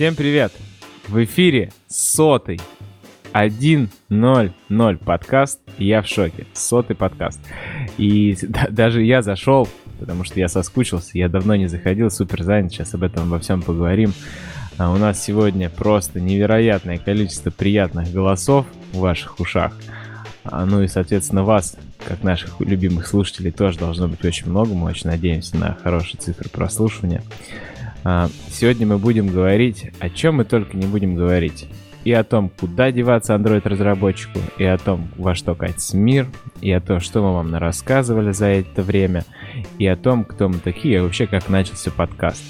Всем привет! В эфире сотый 1.0.0 подкаст. Я в шоке. Сотый подкаст. И да, даже я зашел, потому что я соскучился. Я давно не заходил, супер занят. Сейчас об этом во всем поговорим. А у нас сегодня просто невероятное количество приятных голосов в ваших ушах. А, ну и, соответственно, вас, как наших любимых слушателей, тоже должно быть очень много. Мы очень надеемся на хорошие цифры прослушивания. А, сегодня мы будем говорить, о чем мы только не будем говорить. И о том, куда деваться Android-разработчику, и о том, во что катится мир, и о том, что мы вам рассказывали за это время, и о том, кто мы такие, и вообще, как начался подкаст.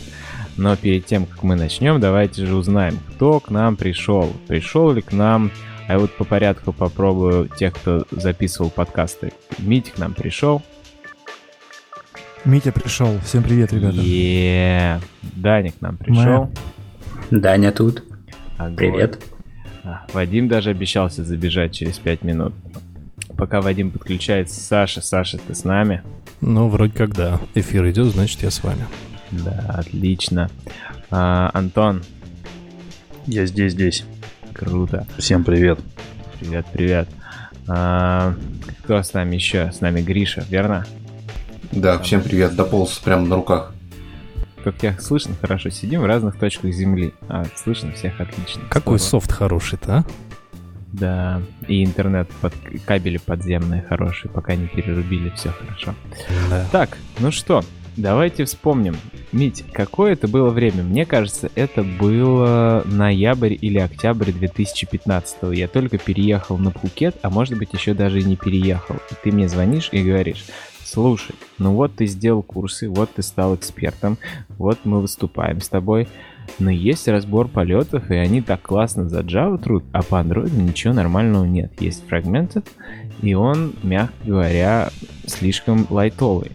Но перед тем, как мы начнем, давайте же узнаем, кто к нам пришел. Пришел ли к нам а я вот по порядку попробую тех, кто записывал подкасты. Митя к нам пришел. Митя пришел. Всем привет, ребята. Yeah. Даня к нам пришел. Даня тут. Огонь. Привет. А, Вадим даже обещался забежать через 5 минут. Пока Вадим подключается, Саша, Саша, ты с нами? Ну, вроде как да. Эфир идет, значит, я с вами. Да, отлично. А, Антон. Я здесь, здесь. Круто. Всем привет. Привет, привет. А, кто с нами еще? С нами Гриша, верно? Да, Там... всем привет. Дополз прямо на руках. Как тебя слышно хорошо, сидим в разных точках земли. А, слышно всех отлично. Какой Здорово. софт хороший-то, а? Да, и интернет под кабели подземные хорошие, пока не перерубили, все хорошо. Да. Так, ну что, Давайте вспомним. Мить, какое это было время? Мне кажется, это было ноябрь или октябрь 2015 -го. Я только переехал на Пхукет, а может быть еще даже и не переехал. И ты мне звонишь и говоришь, слушай, ну вот ты сделал курсы, вот ты стал экспертом, вот мы выступаем с тобой, но есть разбор полетов, и они так классно за Java труд, а по Android ничего нормального нет. Есть Fragmented, и он, мягко говоря, слишком лайтовый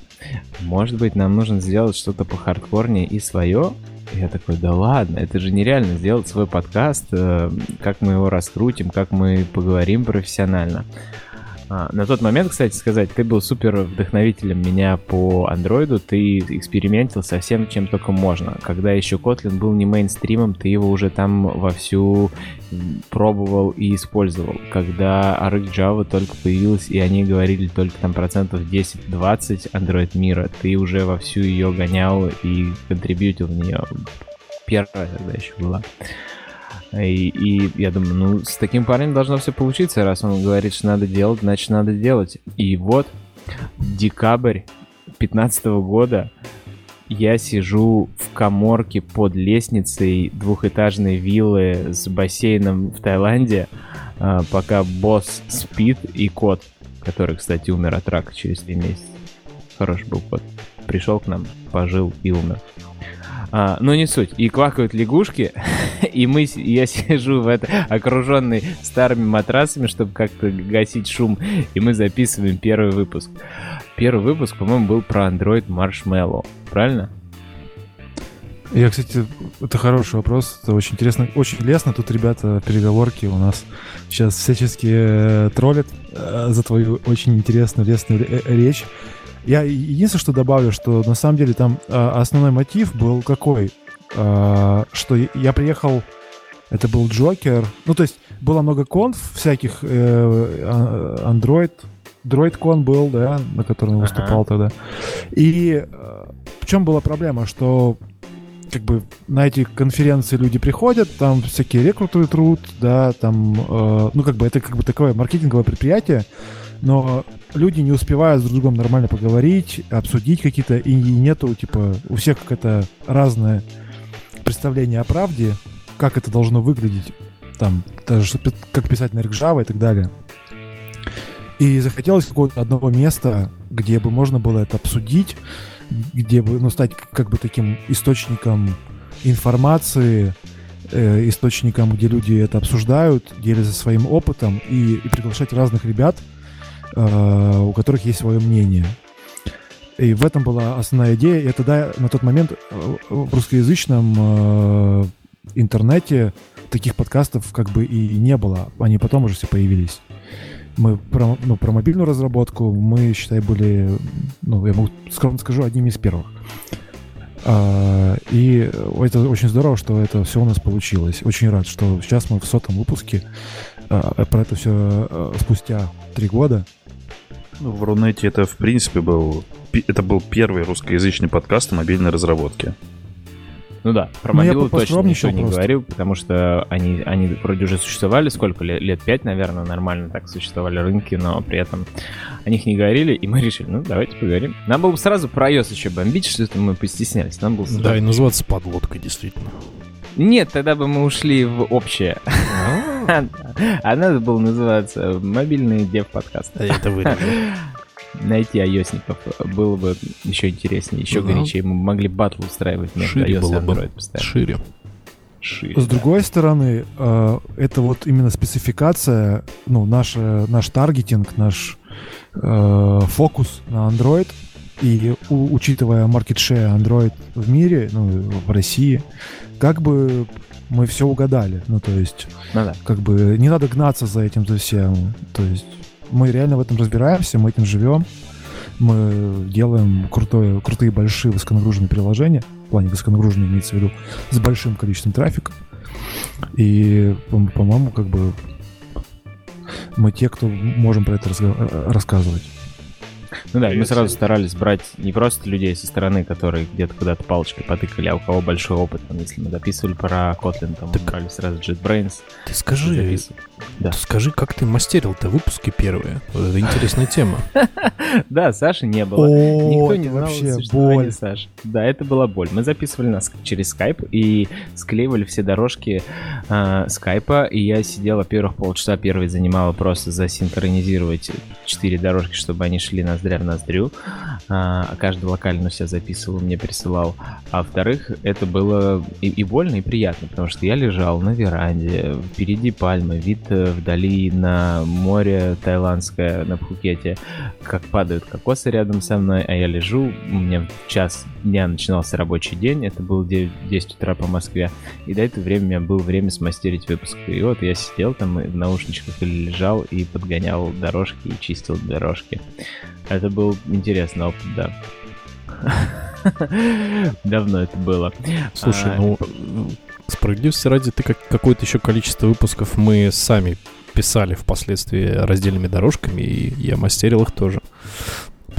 может быть, нам нужно сделать что-то по хардкорнее и свое? Я такой, да ладно, это же нереально сделать свой подкаст, э, как мы его раскрутим, как мы поговорим профессионально. А, на тот момент, кстати сказать, ты был супер вдохновителем меня по андроиду, ты экспериментил со всем, чем только можно. Когда еще Kotlin был не мейнстримом, ты его уже там вовсю пробовал и использовал. Когда Arc Java только появилась, и они говорили только там процентов 10-20 Android мира, ты уже вовсю ее гонял и контрибьютил в нее. Первая тогда еще была. И, и я думаю, ну, с таким парнем должно все получиться, раз он говорит, что надо делать, значит, надо делать. И вот, декабрь 15 года я сижу в коморке под лестницей двухэтажной виллы с бассейном в Таиланде, а, пока босс спит и кот, который, кстати, умер от рака через три месяца. Хороший был кот. Пришел к нам, пожил и умер. А, но не суть. И квакают лягушки, и мы, я сижу в это, окруженный старыми матрасами, чтобы как-то гасить шум, и мы записываем первый выпуск. Первый выпуск, по-моему, был про Android Marshmallow, правильно? Я, кстати, это хороший вопрос, это очень интересно, очень лестно. Тут ребята переговорки у нас сейчас всячески э, троллят э, за твою очень интересную, лестную э, речь. Я единственное, что добавлю, что на самом деле там э, основной мотив был какой? Э, что я приехал, это был Джокер. Ну, то есть было много конф всяких, э, Android, DroidCon был, да, на котором он выступал ага. тогда. И в чем была проблема, что как бы на эти конференции люди приходят, там всякие рекрутеры труд, да, там, э, ну, как бы это как бы такое маркетинговое предприятие, но люди не успевают с друг другом нормально поговорить, обсудить какие-то, и нету, типа, у всех какое-то разное представление о правде, как это должно выглядеть, там, даже как писать на Java и так далее. И захотелось какого-то одного места, где бы можно было это обсудить, где бы, ну, стать как бы таким источником информации, э, источником, где люди это обсуждают, делятся своим опытом и, и приглашать разных ребят, у которых есть свое мнение. И в этом была основная идея. И тогда, на тот момент, э, в русскоязычном э, интернете таких подкастов как бы и не было. Они потом уже все появились. Мы про, ну, про мобильную разработку мы, считай, были, ну, я могу скромно скажу, одними из первых. А, и это очень здорово, что это все у нас получилось. Очень рад, что сейчас мы в сотом выпуске а, про это все а, спустя три года. Ну, в Рунете это, в принципе, был... Это был первый русскоязычный подкаст о мобильной разработке. Ну да, про ну, мобилу точно ничего не просто. говорил, потому что они, они вроде уже существовали сколько лет, лет пять, наверное, нормально так существовали рынки, но при этом о них не говорили, и мы решили, ну давайте поговорим. Нам было бы сразу про iOS еще бомбить, что-то мы постеснялись. Нам было сразу... Да, и называться подлодкой, действительно. Нет, тогда бы мы ушли в общее. А, надо было называться мобильный дев подкаст. Это вырежу найти айосников было бы еще интереснее, еще да. горячее. Мы могли батл устраивать между Шире iOS было и Android бы. постоянно. Шире. Шире. С другой стороны, э, это вот именно спецификация, ну, наш, наш таргетинг, наш э, фокус на Android, и у, учитывая share Android в мире, ну, в России, как бы мы все угадали. Ну, то есть, ну, да. как бы не надо гнаться за этим за всем. То есть мы реально в этом разбираемся, мы этим живем. Мы делаем крутое, крутые большие высоконагруженные приложения, в плане высоконагруженные имеется в виду, с большим количеством трафика. И, по-моему, как бы мы те, кто можем про это рассказывать. Ну да, мы сразу старались брать не просто людей со стороны, которые где-то куда-то палочкой потыкали, а у кого большой опыт. Там, если мы записывали про Kotlin, там так... брали сразу JetBrains. Ты скажи, да. скажи, как ты мастерил-то выпуски первые? Вот это интересная тема. Да, Саши не было. Никто не знал существования Саши. Да, это была боль. Мы записывали нас через скайп и склеивали все дорожки скайпа, и я сидела первых полчаса, первый занимала просто засинхронизировать четыре дорожки, чтобы они шли ноздря в ноздрю. А, а каждый локально себя записывал, мне присылал. А во-вторых, это было и, и больно, и приятно, потому что я лежал на веранде, впереди пальмы, вид э, вдали на море тайландское, на Пхукете, как падают кокосы рядом со мной, а я лежу, у меня в час дня начинался рабочий день, это было 9, 10 утра по Москве, и до этого времени у меня было время смастерить выпуск. И вот я сидел там в наушничках или лежал и подгонял дорожки и чистил дорожки. Это был интересный опыт, да. Давно это было. Слушай, а... ну, справедливости ради, ты как какое-то еще количество выпусков мы сами писали впоследствии раздельными дорожками, и я мастерил их тоже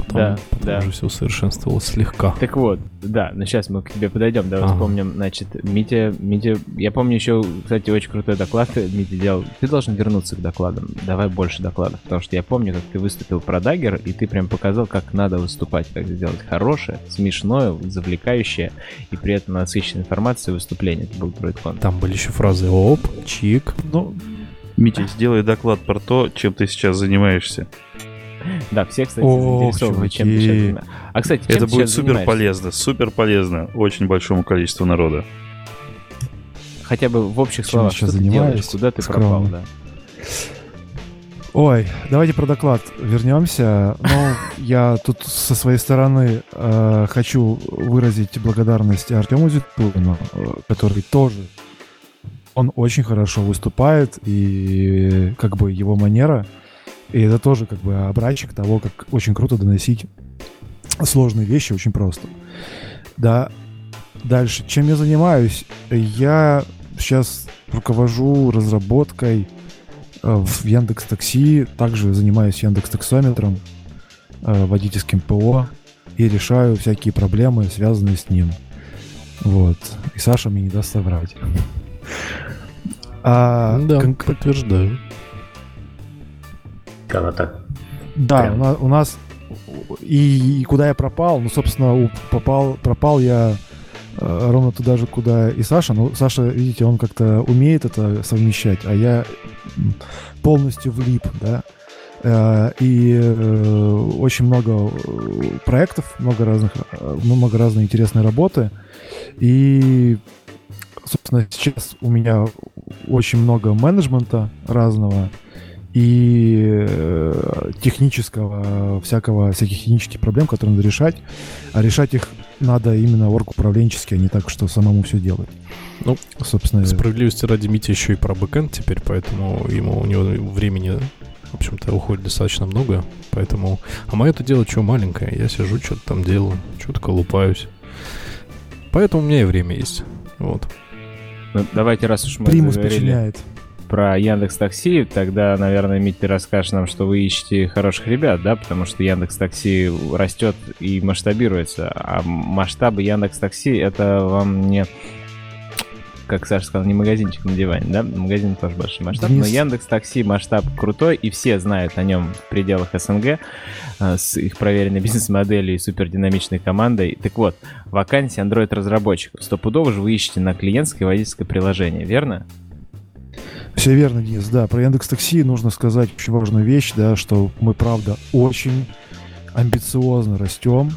потом, да, потом да. уже все усовершенствовалось слегка. Так вот, да, ну сейчас мы к тебе подойдем, давай ага. вспомним, значит, Митя, Митя, я помню еще, кстати, очень крутой доклад Митя делал, ты должен вернуться к докладам, давай больше докладов, потому что я помню, как ты выступил про Дагер, и ты прям показал, как надо выступать, как сделать хорошее, смешное, завлекающее, и при этом насыщенной информацией выступление, это был DroidCon. Там были еще фразы «оп», «чик», ну... Митя, сделай доклад про то, чем ты сейчас занимаешься. Да, все, кстати, О, заинтересованы, чем А, кстати, чем Это будет супер полезно, супер полезно очень большому количеству народа. Хотя бы в общих словах, что ты делаешь, куда ты пропал, да. Ой, давайте про доклад вернемся. Ну, я тут со своей стороны э, хочу выразить благодарность Артему Зитулину, который тоже, он очень хорошо выступает, и как бы его манера и это тоже как бы образчик того, как очень круто доносить сложные вещи очень просто. Да, дальше. Чем я занимаюсь? Я сейчас руковожу разработкой э, в Яндекс Такси, также занимаюсь Яндекс Таксометром, э, водительским ПО и решаю всякие проблемы, связанные с ним. Вот. И Саша мне не даст соврать. А, да, кон- подтверждаю. Когда так. Да, у нас, у нас и, и куда я пропал, ну, собственно, попал, пропал я э, ровно туда же, куда и Саша. Ну, Саша, видите, он как-то умеет это совмещать, а я полностью влип, да. Э, и э, очень много проектов, много разных, много разной интересной работы. И, собственно, сейчас у меня очень много менеджмента разного и э, технического, всякого, всяких технических проблем, которые надо решать. А решать их надо именно орг-управленчески, а не так, что самому все делать. Ну, собственно... Справедливости ради Мити еще и про бэкэнд теперь, поэтому ему у него времени, в общем-то, уходит достаточно много. Поэтому... А мое это дело что маленькое. Я сижу, что-то там делаю, что-то колупаюсь. Поэтому у меня и время есть. Вот. Ну, давайте, раз уж мы Примус заговорили подчиняет. Про Яндекс Такси, тогда, наверное, Мить, ты расскажешь нам, что вы ищете хороших ребят, да, потому что Яндекс Такси растет и масштабируется, а масштабы Яндекс Такси это вам не как Саша сказал, не магазинчик на диване, да? Магазин тоже большой масштаб. Денис- Но Яндекс Такси масштаб крутой, и все знают о нем в пределах СНГ э, с их проверенной бизнес-моделью и супердинамичной командой. Так вот, вакансия Android-разработчиков. Стопудово же вы ищете на клиентское водительское приложение, верно? Все верно, Денис. Да, про Яндекс Такси нужно сказать очень важную вещь, да, что мы, правда, очень амбициозно растем.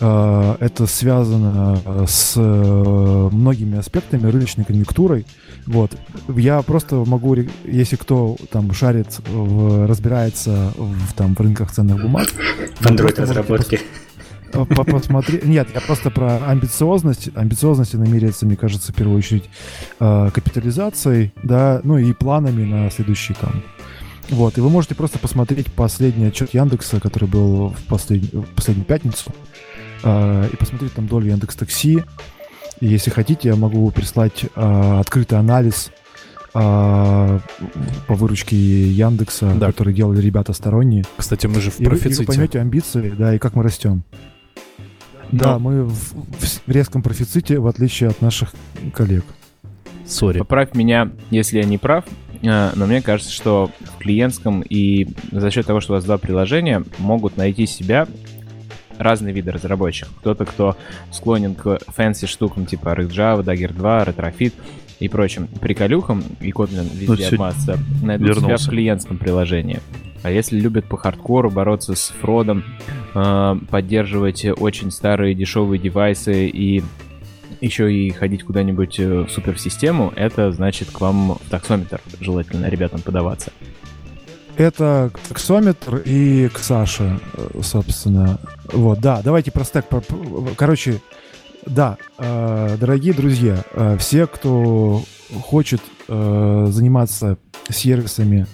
Э, Это связано э, с э, многими аспектами рыночной конъюнктурой. Вот. Я просто могу, если кто там шарит, в- разбирается в, там, в рынках ценных бумаг, В Android-разработке. По- посмотри. Нет, я просто про амбициозность. Амбициозность она меряется, мне кажется, в первую очередь э, капитализацией, да, ну и планами на следующий там. Вот, и вы можете просто посмотреть последний отчет Яндекса, который был в, послед- в последнюю пятницу, э, и посмотреть там долю Яндекс Такси. И если хотите, я могу прислать э, открытый анализ э, по выручке Яндекса, Да. который делали ребята сторонние. Кстати, мы же в И вы, и вы профиците. поймете амбиции, да, и как мы растем. Да, Но- мы в, в резком профиците, в отличие от наших коллег. Сори. Поправь меня, если я не прав, э, но мне кажется, что в клиентском и за счет того, что у вас два приложения, могут найти себя разные виды разработчиков. Кто-то, кто склонен к fancy штукам типа RxJava, Dagger 2, Retrofit и прочим приколюхам, и Kotlin везде сегодня обмазаться, найдут себя вернулся. в клиентском приложении. А если любят по хардкору бороться с фродом, э, поддерживать очень старые дешевые девайсы и еще и ходить куда-нибудь э, в суперсистему, это значит к вам в таксометр желательно ребятам подаваться. Это таксометр и к Саше, э, собственно. Вот, да, давайте про стек. Короче, да, э, дорогие друзья, все, кто хочет заниматься сервисами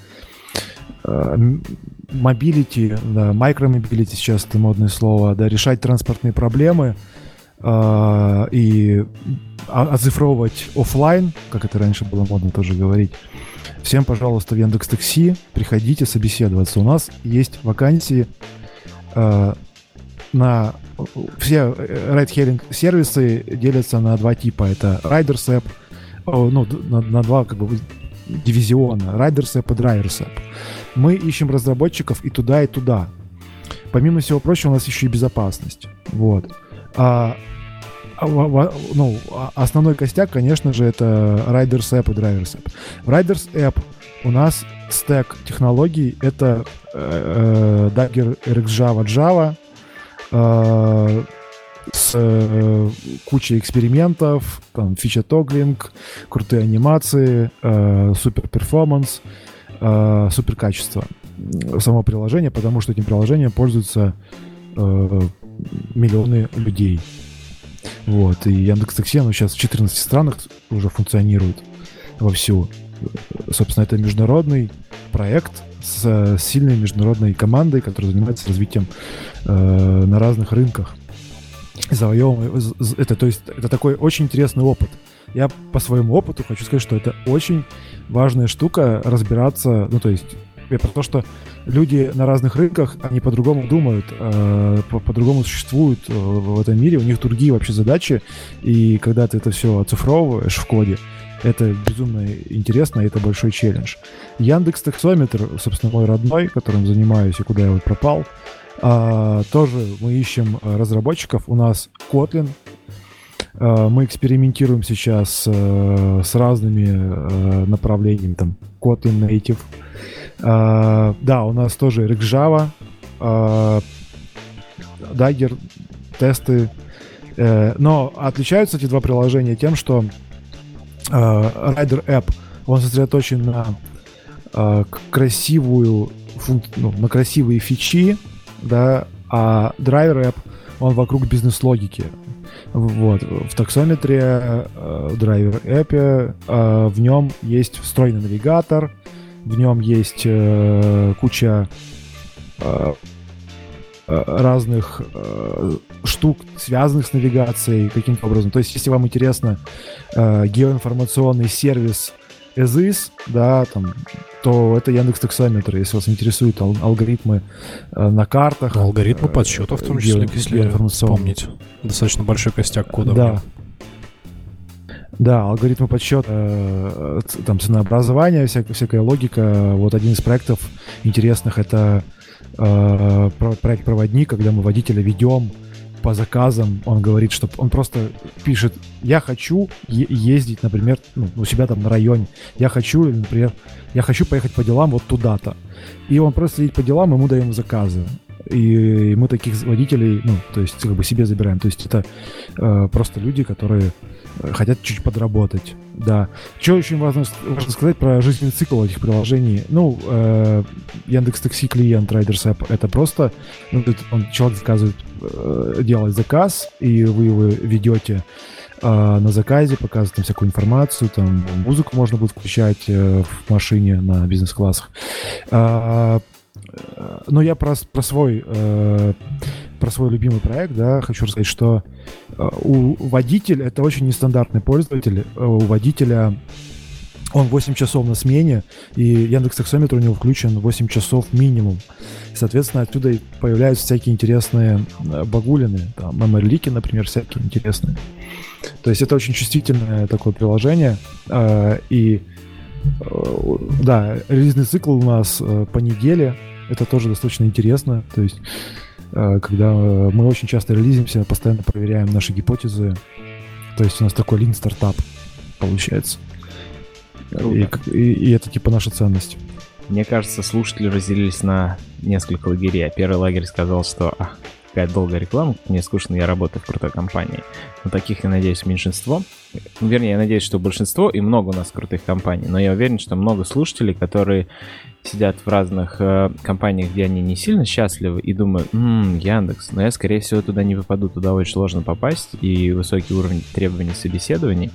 мобилити, да, микромобилити сейчас это модное слово, да, решать транспортные проблемы э, и оцифровывать оффлайн, как это раньше было модно тоже говорить, всем, пожалуйста, в Яндекс Такси приходите собеседоваться. У нас есть вакансии э, на все райд-хеллинг сервисы делятся на два типа. Это Riders App, о, ну, на, на два как бы дивизиона. App и App. Мы ищем разработчиков и туда, и туда. Помимо всего прочего, у нас еще и безопасность. Вот. А, а, ну, а- основной костяк, конечно же, это Riders App и Drivers App. В App у нас стек технологий это э, э, Dagger RxJava Java э, с э, кучей экспериментов, там фича тоглинг, крутые анимации, э, супер перформанс, э, супер качество само приложение, потому что этим приложением пользуются э, миллионы людей. Вот, и Яндекс Такси, оно сейчас в 14 странах уже функционирует вовсю. Собственно, это международный проект с э, сильной международной командой, которая занимается развитием э, на разных рынках. Завоевываем, это, то есть, это такой очень интересный опыт. Я по своему опыту хочу сказать, что это очень важная штука разбираться, ну, то есть, я про то, что люди на разных рынках, они по-другому думают, э, по- по-другому существуют э, в этом мире, у них другие вообще задачи, и когда ты это все оцифровываешь в коде, это безумно интересно, и это большой челлендж. Яндекс Таксометр, собственно, мой родной, которым занимаюсь и куда я вот пропал, а, тоже мы ищем э, разработчиков. У нас Kotlin. А, Мы экспериментируем сейчас э, с разными э, направлениями, там Kotlin Native. А, Да, у нас тоже RxJava, а, Dagger, тесты. Но отличаются эти два приложения тем, что Rider App, он сосредоточен на красивую функ- ну, на красивые фичи, да, а Driver App, он вокруг бизнес-логики. Вот. В таксометре, э, в Driver App, э, в нем есть встроенный навигатор, в нем есть э, куча э, разных штук, связанных с навигацией каким-то образом. То есть, если вам интересно геоинформационный сервис EZIS, да, там, то это Яндекс Таксометр, если вас интересуют ал- алгоритмы э, на картах. Алгоритмы подсчетов, в том числе, если вспомнить. Достаточно большой костяк кода. Да. Да, алгоритмы подсчета, э, там ценообразование, всякая, всякая логика. Вот один из проектов интересных это э, проект проводник, когда мы водителя ведем по заказам, он говорит, что он просто пишет, я хочу ездить, например, ну, у себя там на районе, я хочу, например, я хочу поехать по делам вот туда-то. И он просто едет по делам, ему даем заказы. И мы таких водителей, ну, то есть как бы себе забираем. То есть это э, просто люди, которые хотят чуть подработать. Да. Что очень важно, важно сказать про жизненный цикл этих приложений. Ну, э, Яндекс Такси клиент Riders App это просто ну, он, человек заказывает, э, делает заказ, и вы его ведете э, на заказе, показывает там всякую информацию, там музыку можно будет включать э, в машине на бизнес-классах. Э, но я про, про свой э, про свой любимый проект, да, хочу рассказать, что э, у водителя, это очень нестандартный пользователь, э, у водителя он 8 часов на смене, и Яндекс Таксометр у него включен 8 часов минимум. Соответственно, отсюда появляются всякие интересные э, багулины, там, memory например, всякие интересные. То есть это очень чувствительное такое приложение, и да, релизный цикл у нас по неделе, это тоже достаточно интересно, то есть когда э, мы очень часто релизимся, постоянно проверяем наши гипотезы. То есть у нас такой лин стартап получается. И, и, и это типа наша ценность. Мне кажется, слушатели разделились на несколько лагерей. Первый лагерь сказал, что а, какая долгая реклама, мне скучно, я работаю в крутой компании. Но таких, я надеюсь, меньшинство. Ну, вернее, я надеюсь, что большинство, и много у нас крутых компаний. Но я уверен, что много слушателей, которые сидят в разных э, компаниях, где они не сильно счастливы, и думают, м-м, Яндекс, но я, скорее всего, туда не попаду, туда очень сложно попасть, и высокий уровень требований собеседований.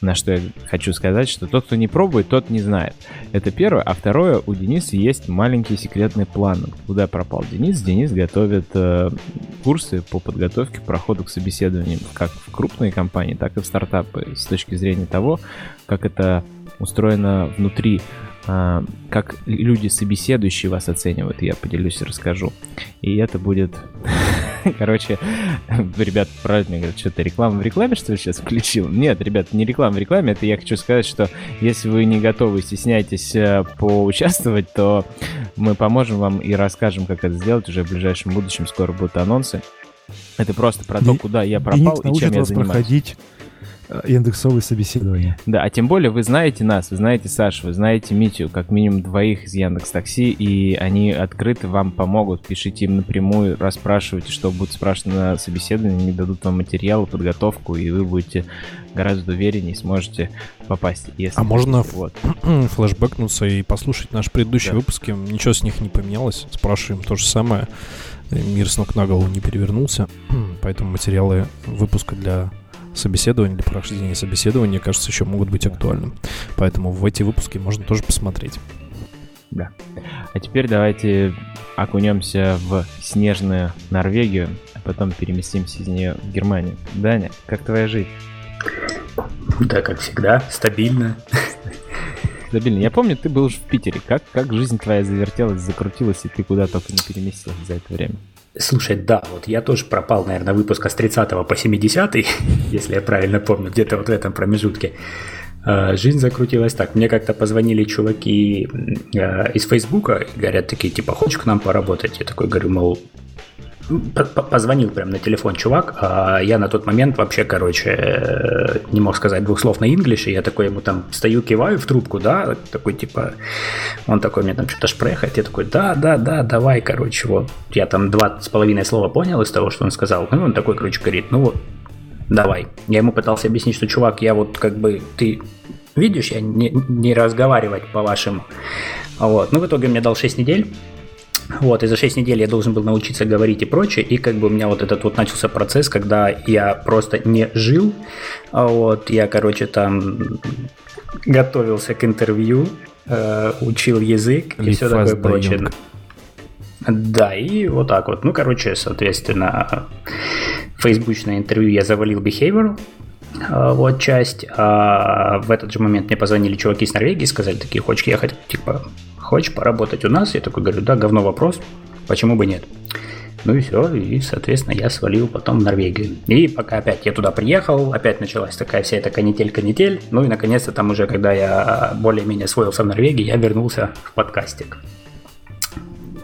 На что я хочу сказать, что тот, кто не пробует, тот не знает. Это первое. А второе, у Дениса есть маленький секретный план. Куда пропал Денис? Денис готовит э, курсы по подготовке к проходу к собеседованиям как в крупные компании, так и в стартапы с точки зрения того, как это устроено внутри как люди, собеседующие вас оценивают, я поделюсь и расскажу. И это будет... Короче, ребят правильно говорят, что-то реклама в рекламе, что ли, сейчас включил? Нет, ребят, не реклама в рекламе, это я хочу сказать, что если вы не готовы, стесняетесь э, поучаствовать, то мы поможем вам и расскажем, как это сделать уже в ближайшем будущем. Скоро будут анонсы. Это просто про то, куда я пропал и чем я занимаюсь. проходить индексовые собеседования. Да, а тем более вы знаете нас, вы знаете Сашу, вы знаете Митю, как минимум двоих из Яндекс Такси, и они открыты вам помогут. Пишите им напрямую, расспрашивайте, что будут спрашивать на собеседовании, они дадут вам материалы, подготовку, и вы будете гораздо увереннее сможете попасть. Если а можно вот. флешбэкнуться и послушать наши предыдущие да. выпуски, ничего с них не поменялось, спрашиваем то же самое. Мир с ног на голову не перевернулся, поэтому материалы выпуска для собеседования, для прохождения собеседования, кажется, еще могут быть актуальным. Поэтому в эти выпуски можно тоже посмотреть. Да. А теперь давайте окунемся в снежную Норвегию, а потом переместимся из нее в Германию. Даня, как твоя жизнь? Да, как всегда, стабильно. Стабильно. Я помню, ты был уже в Питере. Как, как жизнь твоя завертелась, закрутилась, и ты куда только не переместился за это время? Слушай, да, вот я тоже пропал, наверное, выпуска с 30 по 70, если я правильно помню, где-то вот в этом промежутке. А, жизнь закрутилась так. Мне как-то позвонили чуваки а, из Фейсбука говорят такие, типа, хочешь к нам поработать? Я такой говорю, мол, Позвонил прям на телефон чувак, а я на тот момент вообще, короче, э, не мог сказать двух слов на инглише, я такой ему там стою, киваю в трубку, да, такой типа, он такой мне там что-то шпрехает, я такой, да, да, да, давай, короче, вот, я там два с половиной слова понял из того, что он сказал, ну, он такой, короче, говорит, ну вот, давай. Я ему пытался объяснить, что, чувак, я вот как бы, ты видишь, я не, не разговаривать по-вашему, вот, ну, в итоге мне дал 6 недель, вот, и за 6 недель я должен был научиться говорить и прочее, и как бы у меня вот этот вот начался процесс, когда я просто не жил, а вот, я, короче, там готовился к интервью, э, учил язык и все такое прочее. Да, и вот так вот. Ну, короче, соответственно, фейсбучное интервью я завалил Behavioral, а, вот часть. А в этот же момент мне позвонили чуваки из Норвегии, сказали такие, хочешь ехать, типа, хочешь поработать у нас? Я такой говорю, да, говно вопрос, почему бы нет? Ну и все, и, соответственно, я свалил потом в Норвегию. И пока опять я туда приехал, опять началась такая вся эта канитель-канитель. Ну и, наконец-то, там уже, когда я более-менее освоился в Норвегии, я вернулся в подкастик.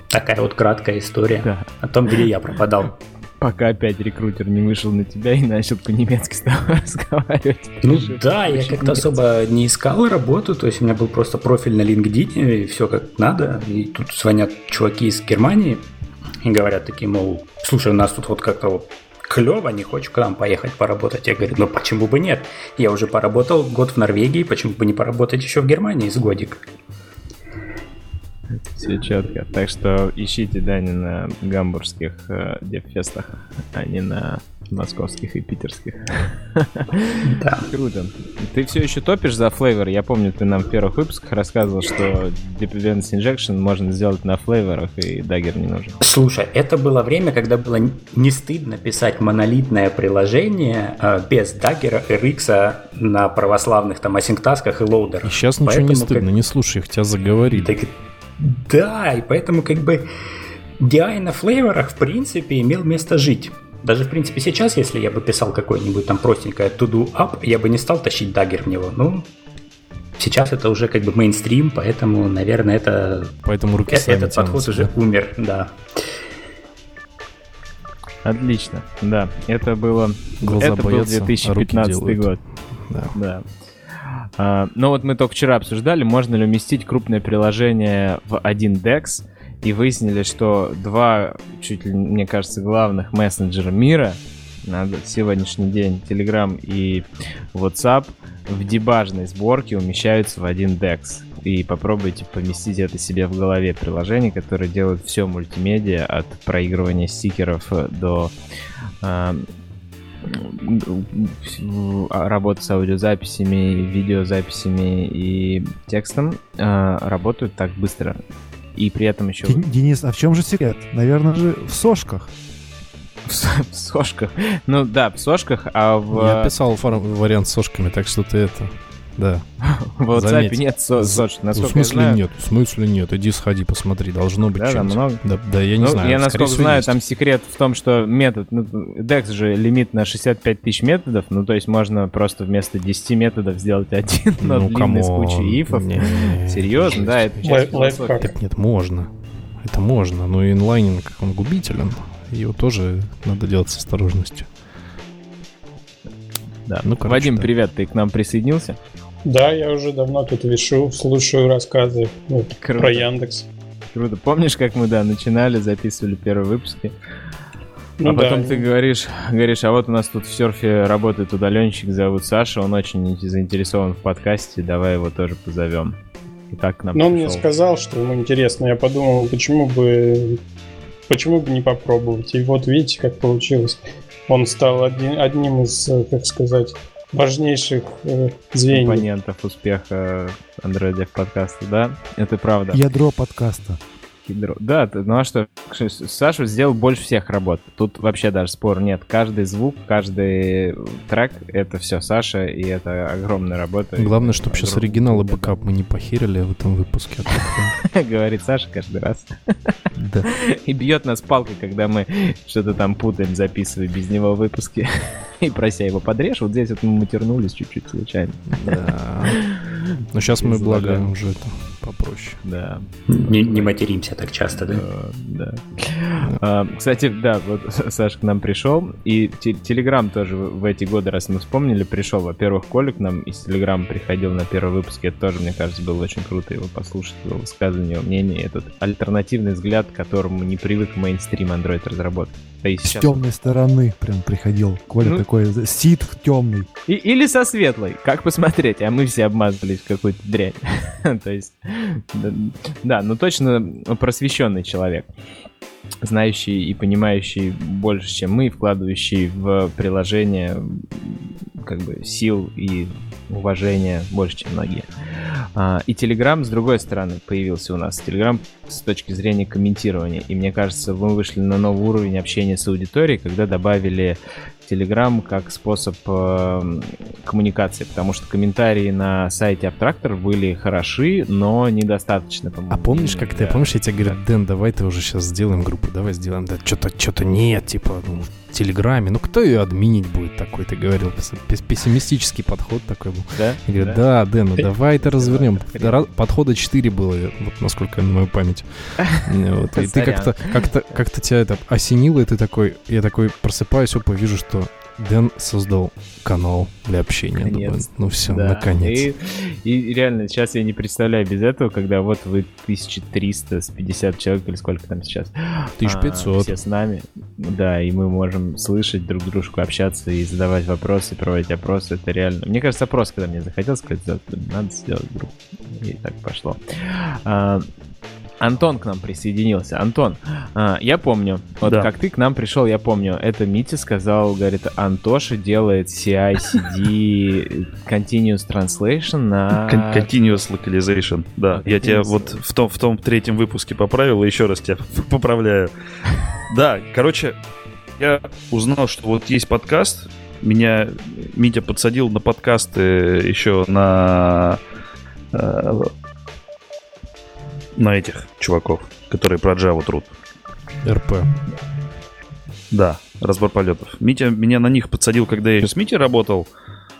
Такая вот краткая история да. о том, где я пропадал. Пока опять рекрутер не вышел на тебя и начал по-немецки с тобой разговаривать. Ну да, я как-то особо не искал работу, то есть у меня был просто профиль на LinkedIn, и все как надо. И тут звонят чуваки из Германии и говорят такие, мол, слушай, у нас тут вот как-то вот клево, не хочешь к нам поехать поработать? Я говорю, ну почему бы нет? Я уже поработал год в Норвегии, почему бы не поработать еще в Германии с годик? Все четко. Так что ищите Дани на гамбургских э, DevFest ах, а не на московских и питерских. Да. Круто. Ты все еще топишь за flavor? Я помню, ты нам в первых выпусках рассказывал, что Dependency Injection можно сделать на flavor ах, и Dagger не нужен. Слушай, это было время, когда было не стыдно писать монолитное приложение э, без Dagger а RX на православных там AsyncTask ах и Loader ах. И сейчас ничего Поэтому, не стыдно, как... не слушай их, тебя заговорили. Так, да, и поэтому как бы DI на флейворах в принципе имел место жить. Даже, в принципе, сейчас, если я бы писал какой-нибудь там простенькое to-do app, я бы не стал тащить дагер в него. Ну, сейчас это уже как бы мейнстрим, поэтому, наверное, это... Поэтому руки это, Этот подход уже да? умер, да. Отлично, да. Это было... Глаза это боятся, был 2015 а год. Да. да. А, но вот мы только вчера обсуждали, можно ли уместить крупное приложение в один DEX, и выяснили, что два, чуть ли, мне кажется, главных мессенджера мира на сегодняшний день, Telegram и WhatsApp, в дебажной сборке умещаются в один DEX. И попробуйте поместить это себе в голове. Приложение, которое делает все мультимедиа, от проигрывания стикеров до э, работы с аудиозаписями, видеозаписями и текстом, э, работают так быстро. И при этом еще... Денис, а в чем же секрет? Наверное же в сошках. В, в сошках. Ну да, в сошках, а в... Я писал вариант с сошками, так что ты это... Да. В WhatsApp Заметь. нет соч. Ну, насколько в смысле знаю... нет? В смысле нет? Иди сходи, посмотри. Должно быть да, да, много? Да, да я не ну, знаю. Я насколько знаю, есть. там секрет в том, что метод... Ну, DEX же лимит на 65 тысяч методов, ну, то есть можно просто вместо 10 методов сделать один, но ну, длинный с кучей ифов. Серьезно, да, это часть Так нет, можно. Это можно, но инлайнинг, он губителен. Его тоже надо делать с осторожностью. Да. Ну, короче, Вадим, да. привет, ты к нам присоединился? Да, я уже давно тут вешу, слушаю рассказы ну, про Яндекс. Круто. Помнишь, как мы, да, начинали, записывали первые выпуски? Ну, а потом да. ты говоришь, говоришь, а вот у нас тут в серфе работает удаленщик, зовут Саша, он очень заинтересован в подкасте, давай его тоже позовем. И так к нам Ну, он мне сказал, что ему интересно, я подумал, почему бы, почему бы не попробовать. И вот видите, как получилось. Он стал одним, одним из, э, как сказать, важнейших э, звеньев. Компонентов успеха Android Dev подкаста, да? Это правда. Ядро подкаста. Ядро. Да, ну а что, Саша сделал больше всех работ. Тут вообще даже спор нет. Каждый звук, каждый трек — это все Саша, и это огромная работа. Главное, чтобы сейчас оригиналы бэкап мы не похерили в этом выпуске. Говорит Саша каждый раз. Да. И бьет нас палкой, когда мы что-то там путаем, записывая без него выпуски. И прося его подрежь. Вот здесь вот мы матернулись чуть-чуть случайно. Да. Но сейчас мы, благо, уже это попроще. Да. Не, не материмся так часто, да? Да. А, кстати, да, вот Саша к нам пришел, и Телеграм тоже в эти годы, раз мы вспомнили, пришел. Во-первых, Коля к нам из Телеграма приходил на первый выпуск, это тоже, мне кажется, было очень круто его послушать, его высказывание, его мнение, этот альтернативный взгляд, к которому не привык мейнстрим Android разработки. Да и сейчас... С темной стороны прям приходил. Коля ну, такой сит темный. И, или со светлой, как посмотреть, а мы все обмазались в какую-то дрянь. То есть, да, ну точно просвещенный человек знающий и понимающий больше, чем мы, вкладывающий в приложение как бы сил и уважения больше, чем многие. А, и Telegram, с другой стороны, появился у нас. Telegram с точки зрения комментирования. И мне кажется, мы вышли на новый уровень общения с аудиторией, когда добавили Telegram как способ э, коммуникации, потому что комментарии на сайте Абтрактор были хороши, но недостаточно. А помнишь, как ты, помнишь, я тебе говорю, Дэн, давай ты уже сейчас сделаем группу, давай сделаем, да, что-то, что-то нет, типа, ну, Телеграме, ну кто ее админить будет такой, ты говорил, пессимистический подход такой был. Да? Я говорю, да, Дэн, ну давай это развернем. Подхода 4 было, вот насколько на мою память. Вот, и ты как-то, как-то, как-то тебя это осенило, и ты такой, я такой просыпаюсь, опа, вижу, что Дэн создал канал для общения. Думаю, ну все, да. наконец. И, и реально, сейчас я не представляю без этого, когда вот вы 1300 с 50 человек или сколько там сейчас. 1500. А, все с нами. Да, и мы можем слышать друг дружку, общаться и задавать вопросы, проводить опросы. Это реально. Мне кажется, опрос, когда мне захотелось сказать, надо сделать группу. И так пошло. А, Антон к нам присоединился. Антон, а, я помню, вот да. как ты к нам пришел, я помню, это Митя сказал, говорит, Антоша делает CI-CD Continuous Translation на... Continuous Localization, да. Continuous. Я тебя вот в том, в том третьем выпуске поправил, и еще раз тебя поправляю. Да, короче, я узнал, что вот есть подкаст, меня Митя подсадил на подкасты еще на э, на этих чуваков, которые про Java труд. РП. Да, разбор полетов. Митя меня на них подсадил, когда я с Митей работал.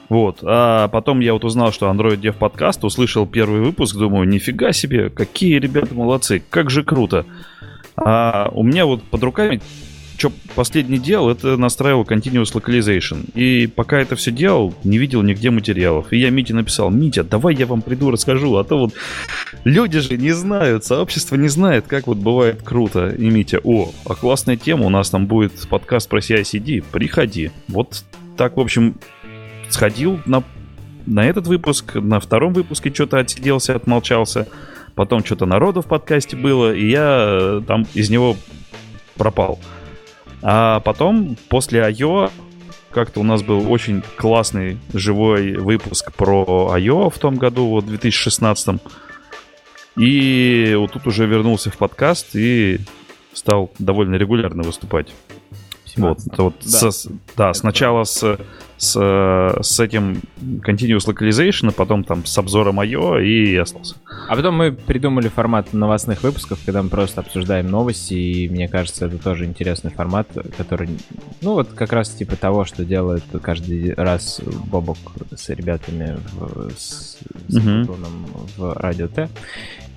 Вот. А потом я вот узнал, что Android Dev подкаст, услышал первый выпуск, думаю, нифига себе, какие ребята молодцы, как же круто. А у меня вот под руками что последний делал, это настраивал Continuous Localization. И пока это все делал, не видел нигде материалов. И я Мите написал, Митя, давай я вам приду, расскажу, а то вот люди же не знают, сообщество не знает, как вот бывает круто. И Митя, о, а классная тема, у нас там будет подкаст про CI-CD, приходи. Вот так, в общем, сходил на, на этот выпуск, на втором выпуске что-то отсиделся, отмолчался. Потом что-то народу в подкасте было, и я э, там из него пропал. А потом, после I.O., как-то у нас был очень классный живой выпуск про I.O. в том году, вот в 2016. И вот тут уже вернулся в подкаст и стал довольно регулярно выступать. Вот, вот да. Со, да, сначала с с, с этим Continuous Localization, а потом там с обзором I.O. и остался. А потом мы придумали формат новостных выпусков, когда мы просто обсуждаем новости, и мне кажется, это тоже интересный формат, который, ну вот как раз типа того, что делает каждый раз Бобок с ребятами в, с, с uh-huh. в Радио Т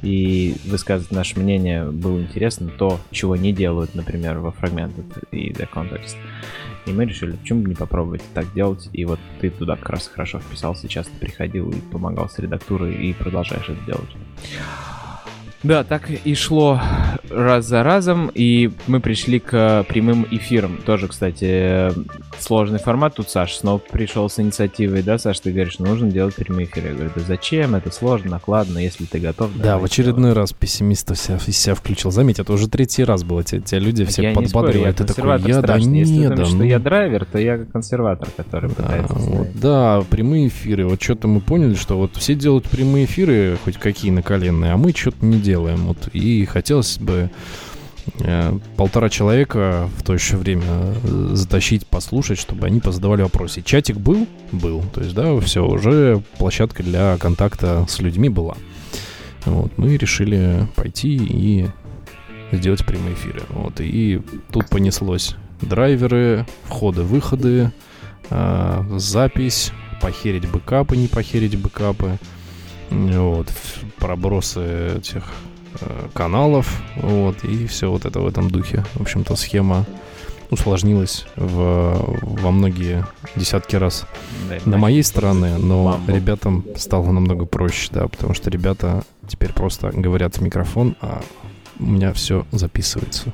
и высказывать наше мнение было интересно, то, чего не делают, например, во Fragmented и The Context. И мы решили, почему бы не попробовать так делать. И вот ты туда как раз хорошо вписался, часто приходил и помогал с редактурой, и продолжаешь это делать. Да, так и шло раз за разом, и мы пришли к прямым эфирам. Тоже, кстати, сложный формат. Тут Саш снова пришел с инициативой, да, Саш, ты говоришь, нужно делать прямые эфиры. Я говорю, да зачем, это сложно, накладно, если ты готов. Да, в очередной делать. раз пессимистов себя, из себя включил. Заметь, это уже третий раз было, те, те люди все я подбадривают. Не спорю, я ты такой, я да не, Если ты думаешь, да, ну... что я драйвер, то я консерватор, который да, пытается... Вот, да, прямые эфиры. Вот что-то мы поняли, что вот все делают прямые эфиры, хоть какие наколенные, а мы что-то не делаем делаем. Вот, и хотелось бы э, полтора человека в то же время э, затащить, послушать, чтобы они позадавали вопросы. Чатик был? Был. То есть, да, все, уже площадка для контакта с людьми была. Вот, мы решили пойти и сделать прямые эфиры. Вот, и тут понеслось драйверы, входы-выходы, э, запись, похерить бэкапы, не похерить бэкапы, вот, пробросы этих Э, каналов, вот, и все вот это в этом духе. В общем-то, схема усложнилась в, во многие десятки раз да, на моей стороне, но мамбу. ребятам стало намного проще, да, потому что ребята теперь просто говорят в микрофон, а у меня все записывается.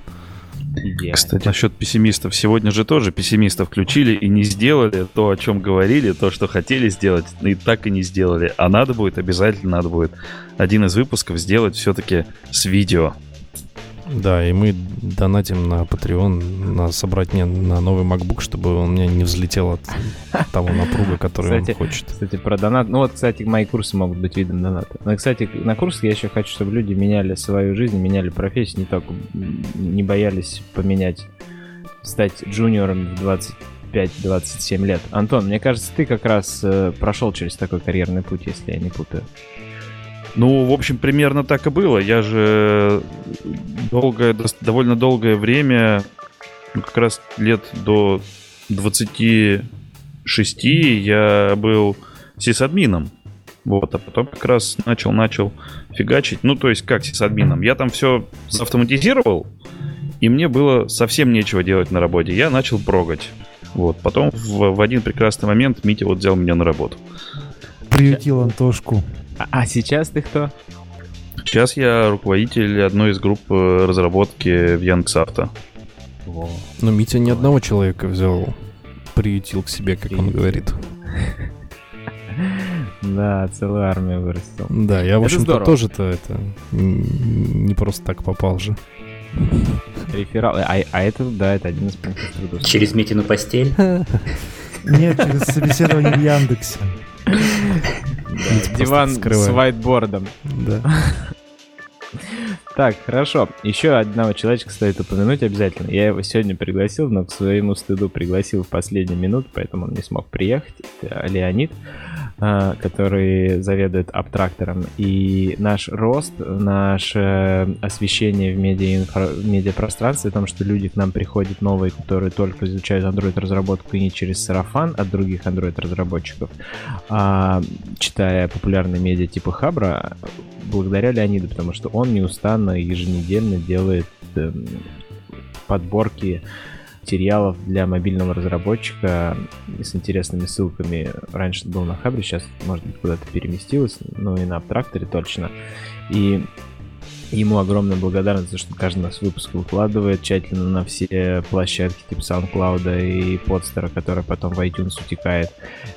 Идеально. Кстати, насчет пессимистов. Сегодня же тоже пессимистов включили и не сделали то, о чем говорили, то, что хотели сделать, и так и не сделали. А надо будет, обязательно надо будет один из выпусков сделать все-таки с видео. Да, и мы донатим на Patreon на собрать мне на новый MacBook, чтобы он меня не взлетел от того напруга, который кстати, он хочет. Кстати, про донат. Ну вот, кстати, мои курсы могут быть видом доната. Но, кстати, на курсы я еще хочу, чтобы люди меняли свою жизнь, меняли профессию, не только не боялись поменять, стать джуниором в 25-27 лет. Антон, мне кажется, ты как раз э, прошел через такой карьерный путь, если я не путаю. Ну, в общем, примерно так и было. Я же долгое, довольно долгое время, ну, как раз лет до 26 я был сисадмином. Вот, а потом как раз начал, начал фигачить. Ну, то есть, как сисадмином? Я там все автоматизировал, и мне было совсем нечего делать на работе. Я начал прогать. Вот, потом в, в один прекрасный момент Митя вот взял меня на работу. Приютил Антошку. А, а сейчас ты кто? Сейчас я руководитель одной из групп э, разработки в Янгсавто. Но Митя ни одного человека взял, приютил к себе, как он говорит. Да, целую армию вырастил. Да, я, в общем-то, тоже-то это не просто так попал же. Реферал. А, а это, да, это один из пунктов труда. Через Митину постель? Нет, через собеседование в Яндексе. Диван с вайтбордом. Да. Так, хорошо. Еще одного человечка стоит упомянуть обязательно. Я его сегодня пригласил, но к своему стыду пригласил в последнюю минуту, поэтому он не смог приехать. Это Леонид. А, который заведует абтрактором. И наш рост, наше освещение в медиа медиапространстве, о том, что люди к нам приходят новые, которые только изучают Android-разработку и не через сарафан от других Android-разработчиков, а читая популярные медиа типа Хабра, благодаря Леониду, потому что он неустанно еженедельно делает эм, подборки материалов для мобильного разработчика с интересными ссылками. Раньше было на Хабре, сейчас, может быть, куда-то переместилось, ну и на Абтракторе точно. И ему огромная благодарность за что каждый нас выпуск выкладывает тщательно на все площадки типа SoundCloud и подстера, который потом в iTunes утекает.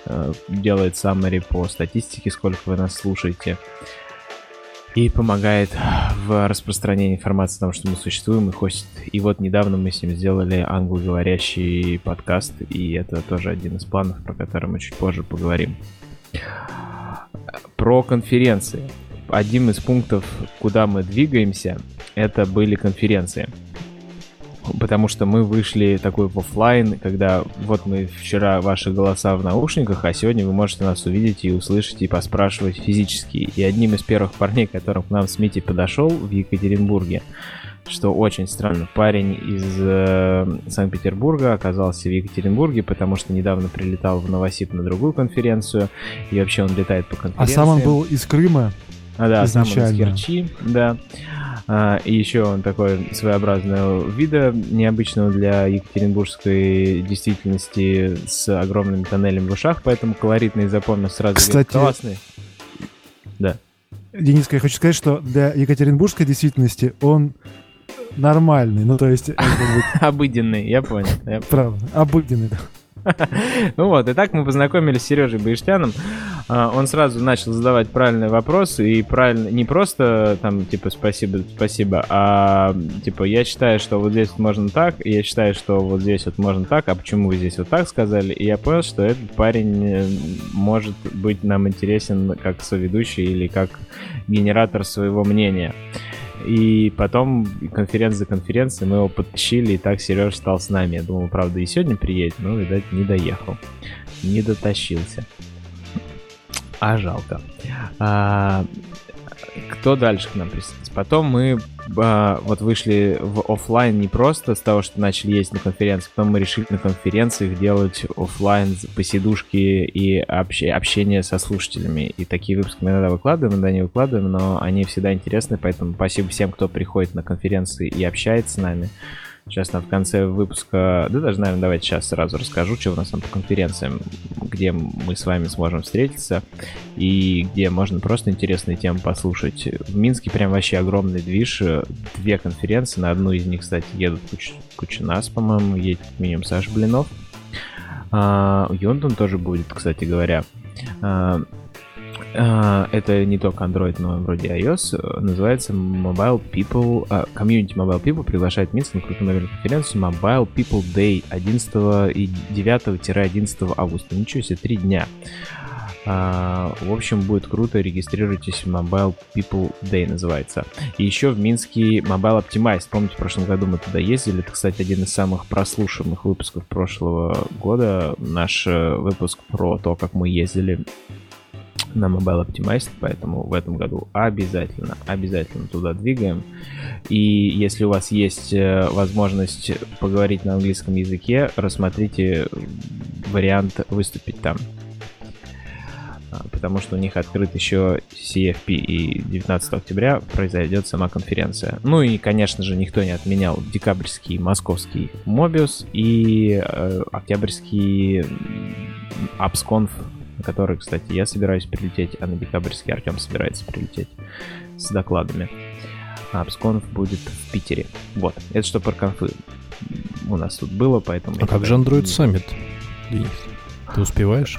Э, делает summary по статистике, сколько вы нас слушаете и помогает в распространении информации о том, что мы существуем и хостит. И вот недавно мы с ним сделали англоговорящий подкаст, и это тоже один из планов, про который мы чуть позже поговорим. Про конференции. Одним из пунктов, куда мы двигаемся, это были конференции потому что мы вышли такой в офлайн, когда вот мы вчера ваши голоса в наушниках, а сегодня вы можете нас увидеть и услышать и поспрашивать физически. И одним из первых парней, которым к нам с Мити подошел в Екатеринбурге, что очень странно, парень из э, Санкт-Петербурга оказался в Екатеринбурге, потому что недавно прилетал в Новосиб на другую конференцию, и вообще он летает по конференциям. А сам он был из Крыма? А, да, изначально. сам он из Керчи, да. А, и еще он такой своеобразного вида, необычного для екатеринбургской действительности, с огромным тоннелем в ушах, поэтому колоритный запомнил сразу Кстати, классный. Да. Денис, я хочу сказать, что для екатеринбургской действительности он нормальный, ну то есть... Обыденный, я понял. Правда, обыденный. Ну вот, и так мы познакомились с Сережей Баиштяном. А, он сразу начал задавать правильные вопросы и правильно, не просто там типа спасибо, спасибо, а типа я считаю, что вот здесь вот можно так, я считаю, что вот здесь вот можно так, а почему вы здесь вот так сказали? И я понял, что этот парень э, может быть нам интересен как соведущий или как генератор своего мнения. И потом конференция за конференцией мы его подтащили, и так Сереж стал с нами. Я думал, правда, и сегодня приедет, но, видать, не доехал. Не дотащился. А жалко. А, кто дальше к нам присоединится? Потом мы а, вот вышли в офлайн не просто с того, что начали есть на конференции, потом мы решили на конференциях делать офлайн посидушки и общ, общение со слушателями. И такие выпуски мы иногда выкладываем, иногда не выкладываем, но они всегда интересны, поэтому спасибо всем, кто приходит на конференции и общается с нами. Сейчас в конце выпуска, да даже, наверное, давайте сейчас сразу расскажу, что у нас там по конференциям, где мы с вами сможем встретиться и где можно просто интересные темы послушать. В Минске прям вообще огромный движ, две конференции, на одну из них, кстати, едут куча, куча нас, по-моему, едет минимум Саша Блинов. А, Йонтон тоже будет, кстати говоря. А, это не только Android, но вроде iOS, называется Mobile People, uh, Community Mobile People приглашает Минск на крутую мобильную конференцию Mobile People Day 11 и 9-11 августа. Ничего себе, три дня. А, в общем, будет круто, регистрируйтесь, Mobile People Day называется. И еще в Минске Mobile Optimized. Помните, в прошлом году мы туда ездили. Это, кстати, один из самых прослушанных выпусков прошлого года. Наш э, выпуск про то, как мы ездили на Mobile Optimized, поэтому в этом году обязательно, обязательно туда двигаем. И если у вас есть э, возможность поговорить на английском языке, рассмотрите вариант выступить там. А, потому что у них открыт еще CFP, и 19 октября произойдет сама конференция. Ну и, конечно же, никто не отменял декабрьский московский Mobius и э, октябрьский AppsConf, на который, кстати, я собираюсь прилететь, а на декабрьский Артем собирается прилететь с докладами. AppsConf будет в Питере. Вот, это что про конфы у нас тут было, поэтому... А как же Android Summit, Денис? Ты успеваешь?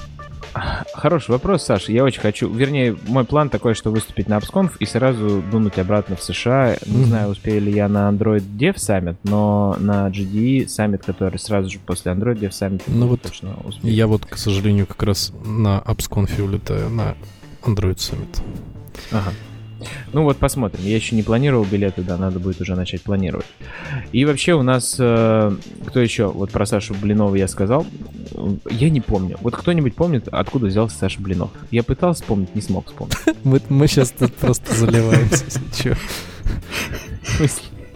Хороший вопрос, Саша. Я очень хочу... Вернее, мой план такой, что выступить на AppsConf и сразу дунуть обратно в США. Не mm-hmm. знаю, успею ли я на Android Dev Summit, но на GDE Summit, который сразу же после Android Dev Summit, ну вот точно успею. Я вот, к сожалению, как раз на AppsConf улетаю на Android Summit. Ага. Ну вот посмотрим. Я еще не планировал билеты, да, надо будет уже начать планировать. И вообще у нас, э, кто еще, вот про Сашу Блинова я сказал, я не помню. Вот кто-нибудь помнит, откуда взялся Саша Блинов? Я пытался вспомнить, не смог вспомнить. Мы, сейчас тут просто заливаемся.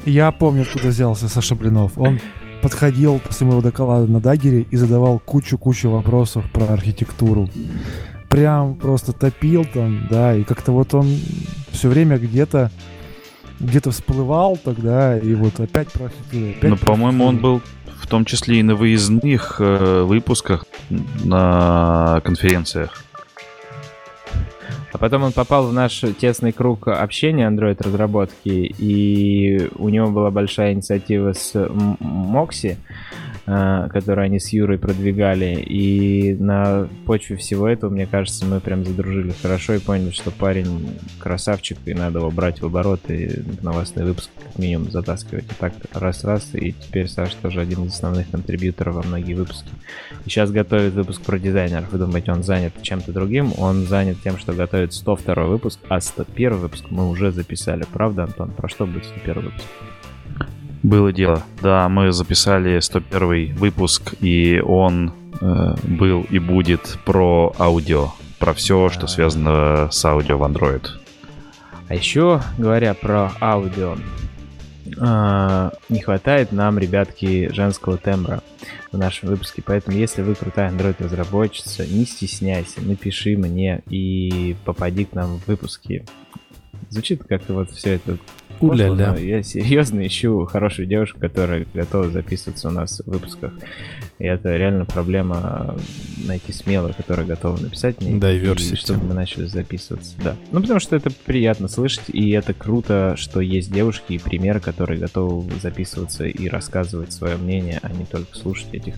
Я помню, откуда взялся Саша Блинов. Он подходил после моего доклада на Дагере и задавал кучу-кучу вопросов про архитектуру прям просто топил там, да, и как-то вот он все время где-то где-то всплывал тогда, и вот опять про Ну, по-моему, он был в том числе и на выездных э, выпусках на конференциях. А потом он попал в наш тесный круг общения Android-разработки, и у него была большая инициатива с Moxie, Э, который они с Юрой продвигали. И на почве всего этого, мне кажется, мы прям задружили хорошо и поняли, что парень красавчик, и надо его брать в оборот и новостный выпуск как минимум затаскивать. И так раз-раз, и теперь Саша тоже один из основных контрибьюторов во многие выпуски. И сейчас готовит выпуск про дизайнеров. Вы думаете, он занят чем-то другим? Он занят тем, что готовит 102 выпуск, а 101 выпуск мы уже записали. Правда, Антон? Про что будет 101 выпуск? Было дело. Да, мы записали 101 выпуск, и он э, был и будет про аудио. Про все, что связано с аудио в Android. А еще, говоря про аудио, э, не хватает нам, ребятки, женского тембра в нашем выпуске. Поэтому, если вы крутая Android-разработчица, не стесняйся, напиши мне и попади к нам в выпуски. Звучит как-то вот все это Уля-ля. Я серьезно ищу хорошую девушку, которая готова записываться у нас в выпусках. И это реально проблема найти смелую, которая готова написать мне. Diversity. Чтобы мы начали записываться. Да. Ну, потому что это приятно слышать, и это круто, что есть девушки и примеры, которые готовы записываться и рассказывать свое мнение, а не только слушать этих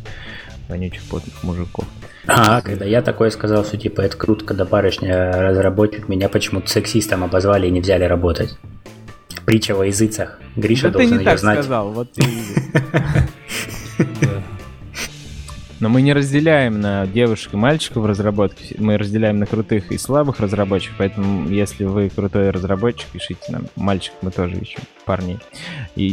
вонючих потных мужиков. А, когда я такое сказал, что типа это круто, когда барышня разработчик меня почему-то сексистом обозвали и не взяли работать. Притча во языцах. Гриша да должен ты не ее так знать. сказал, вот ты Но мы не разделяем на девушек и мальчиков в разработке, мы разделяем на крутых и слабых разработчиков, поэтому если вы крутой разработчик, пишите нам. Мальчик мы тоже ищем, парней. И,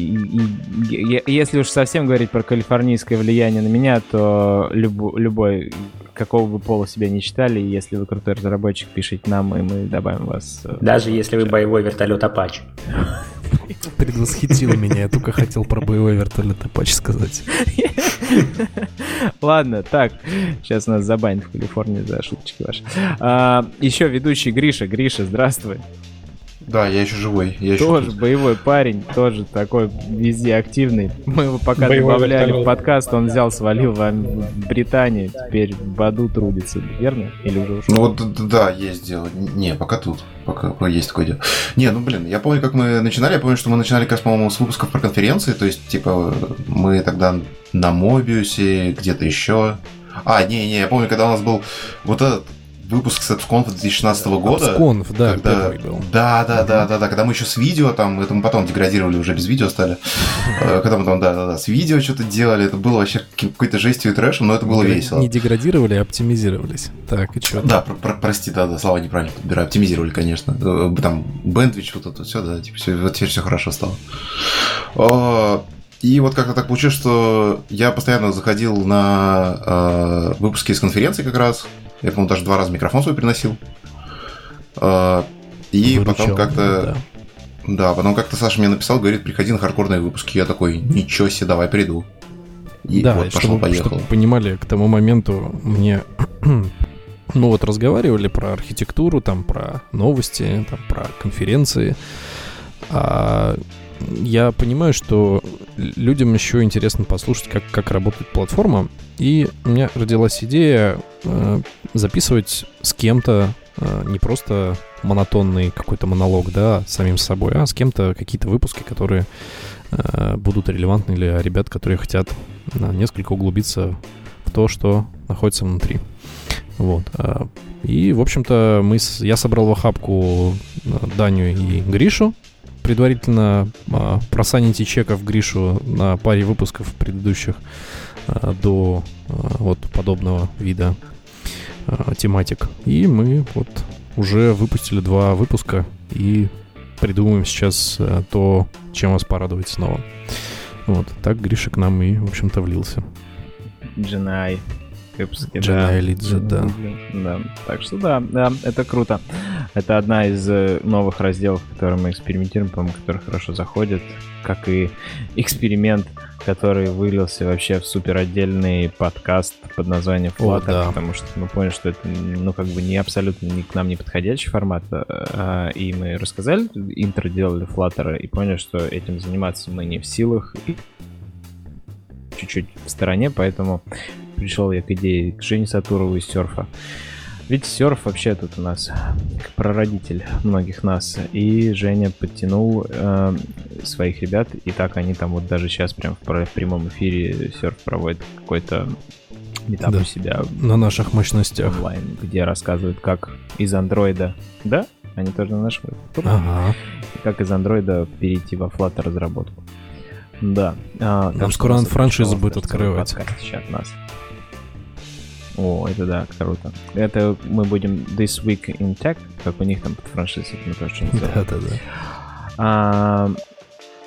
и, и если уж совсем говорить про калифорнийское влияние на меня, то люб, любой, какого бы пола себя не считали, если вы крутой разработчик, пишите нам, и мы добавим вас. Э, Даже если вы боевой вертолет Apache. Предвосхитил меня, я только хотел про боевой вертолет Apache сказать. Ладно, так, сейчас нас забанят в Калифорнии за шуточки ваши. А, еще ведущий Гриша. Гриша, здравствуй. Да, я еще живой. Я еще тоже тут. боевой парень, тоже такой везде активный. Мы его пока боевой добавляли в подкаст, он взял, свалил в Британию, теперь в Баду трудится, верно? Или уже ушел? Ну вот, да, ездил. Не, пока тут. Пока есть такое дело. Не, ну блин, я помню, как мы начинали. Я помню, что мы начинали, как по-моему, с выпусков про конференции. То есть, типа, мы тогда на Мобиусе, где-то еще. А, не-не, я помню, когда у нас был вот этот выпуск SetsConf 2016 года. SetsConf, да, когда... был. Да, да, да, да, да, когда мы еще с видео там, это мы потом деградировали, уже без видео стали. Э, когда мы там, да, да, да, с видео что-то делали, это было вообще какой-то жестью и трэшем, но это было весело. Не деградировали, а оптимизировались. Так, и что? Да, прости, да, да, слова неправильно подбираю. Оптимизировали, конечно. Э, там, бендвич, вот это все, да, типа, все, вот теперь все хорошо стало. И вот как-то так получилось, что я постоянно заходил на э, выпуски из конференции как раз. Я, по-моему, даже два раза микрофон свой приносил. Э, и Выручал, потом как-то... Да. да, потом как-то Саша мне написал, говорит, приходи на хардкорные выпуски. Я такой, ничего себе, давай приду. И да, вот пошел, поехал. Чтобы понимали, к тому моменту мне ну вот разговаривали про архитектуру, там про новости, там про конференции. А я понимаю, что людям еще интересно послушать, как, как работает платформа. И у меня родилась идея э, записывать с кем-то э, не просто монотонный какой-то монолог, да, самим собой, а с кем-то какие-то выпуски, которые э, будут релевантны для ребят, которые хотят э, несколько углубиться в то, что находится внутри. Вот. А, и, в общем-то, мы с... я собрал в охапку э, Даню и Гришу, предварительно а, просаните чеков Гришу на паре выпусков предыдущих а, до а, вот подобного вида а, тематик. И мы вот уже выпустили два выпуска и придумаем сейчас а, то, чем вас порадовать снова. Вот, так Гриша к нам и, в общем-то, влился. Дженай выпуске. Джена да. да. Да, так что да, да, это круто. Это одна из э, новых разделов, которые мы экспериментируем, по-моему, который хорошо заходит, как и эксперимент, который вылился вообще в супер отдельный подкаст под названием Flutter, да. потому что мы поняли, что это, ну, как бы не абсолютно не к нам не подходящий формат, а, и мы рассказали, интро делали Flutter, и поняли, что этим заниматься мы не в силах, чуть-чуть в стороне, поэтому пришел я к идее к Жене Сатурову из серфа. Ведь серф вообще тут у нас прародитель многих нас. И Женя подтянул э, своих ребят, и так они там вот даже сейчас прям в, в прямом эфире серф проводит какой-то метап да, у себя. На наших мощностях. Онлайн, где рассказывают, как из андроида. Да? Они тоже на нашем. Ага. Как из андроида перейти во Flutter разработку. Да. А, Нам скоро он франшизу будет открывать. Сейчас нас. О, это да, круто. Это мы будем This Week in Tech, как у них там под франшизой, мы тоже Да, да, да. А,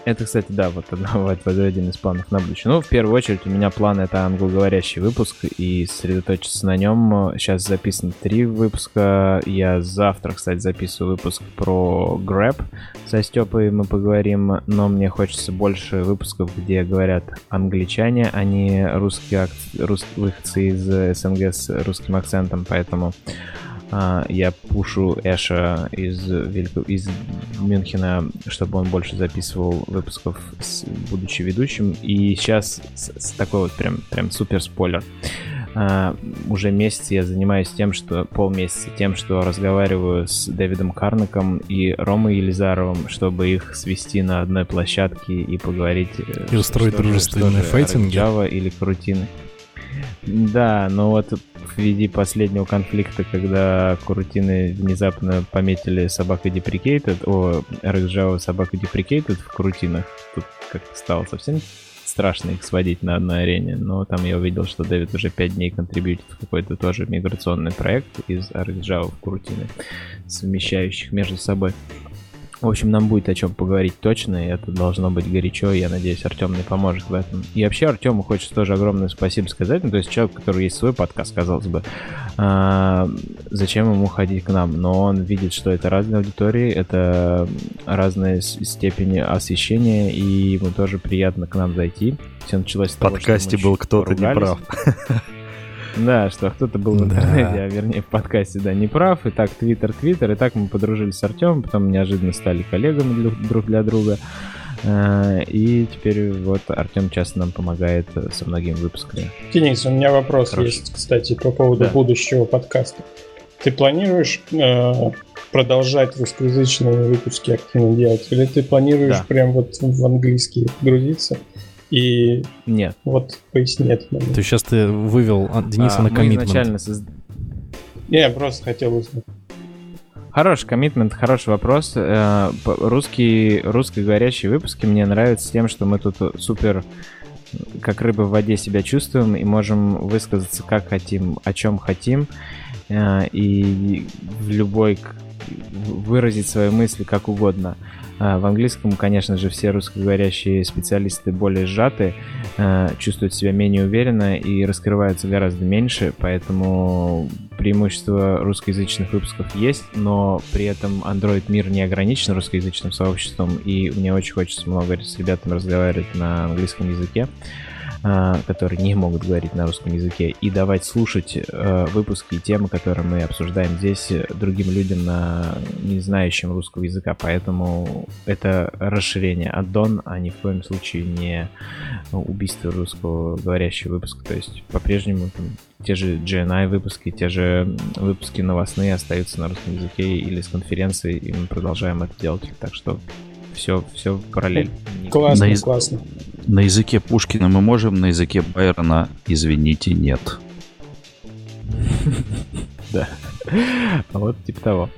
это, кстати, да, вот один из планов на будущее. Ну, в первую очередь, у меня план это англоговорящий выпуск и сосредоточиться на нем. Сейчас записано три выпуска. Я завтра, кстати, записываю выпуск про Grab. Со Степой мы поговорим, но мне хочется больше выпусков, где говорят англичане, а не русские, русские выходцы из СНГ с русским акцентом, поэтому я пушу Эша из, Велик... из Мюнхена, чтобы он больше записывал выпусков, с... будучи ведущим. И сейчас с, с такой вот прям, прям супер спойлер. Uh, уже месяц я занимаюсь тем, что полмесяца тем, что разговариваю с Дэвидом Карнаком и Ромой Елизаровым, чтобы их свести на одной площадке и поговорить. Э, и устроить дружественные файтинги. Java или крутины. Да, но вот в виде последнего конфликта, когда Курутины внезапно пометили собака Deprecated, о, RxJava собака Deprecated в Курутинах, тут как-то стало совсем страшно их сводить на одной арене, но там я увидел, что Дэвид уже 5 дней контрибьютит в какой-то тоже миграционный проект из RxJava в Курутины, совмещающих между собой. В общем, нам будет о чем поговорить точно, и это должно быть горячо, я надеюсь, Артем мне поможет в этом. И вообще Артему хочется тоже огромное спасибо сказать, ну, то есть человек, который есть свой подкаст, казалось бы, а, зачем ему ходить к нам? Но он видит, что это разные аудитории, это разные степени освещения, и ему тоже приятно к нам зайти. Все началось с того, В подкасте был кто-то неправ. Да, что кто-то был в интернете, да. а вернее в подкасте, да, не прав. И так, Твиттер, Твиттер. И так мы подружились с Артемом, потом неожиданно стали коллегами друг для друга. А, и теперь вот Артем часто нам помогает со многими выпусками. Денис, у меня вопрос Хорошо. есть, кстати, по поводу да. будущего подкаста. Ты планируешь э, продолжать русскоязычные выпуски активно делать? Или ты планируешь да. прям вот в английский грузиться? И нет. Вот поясни это. То есть сейчас ты вывел Дениса а, на коммитмент. изначально соз... Я просто хотел узнать. Хороший коммитмент, хороший вопрос. Э, русские, русскоговорящие выпуски мне нравятся тем, что мы тут супер как рыба в воде себя чувствуем и можем высказаться как хотим, о чем хотим, э, и в любой выразить свои мысли как угодно. А, в английском, конечно же, все русскоговорящие специалисты более сжаты, а, чувствуют себя менее уверенно и раскрываются гораздо меньше, поэтому преимущество русскоязычных выпусков есть, но при этом Android мир не ограничен русскоязычным сообществом, и мне очень хочется много с ребятами разговаривать на английском языке. А, которые не могут говорить на русском языке, и давать слушать э, выпуски и темы, которые мы обсуждаем здесь, э, другим людям, не знающим русского языка. Поэтому это расширение аддон, а ни в коем случае не убийство русского говорящего выпуска. То есть по-прежнему те же GNI выпуски, те же выпуски новостные остаются на русском языке или с конференции, и мы продолжаем это делать. Так что все, все параллельно. Классно, на классно. На языке Пушкина мы можем, на языке Байрона, извините, нет. Да. Вот типа того.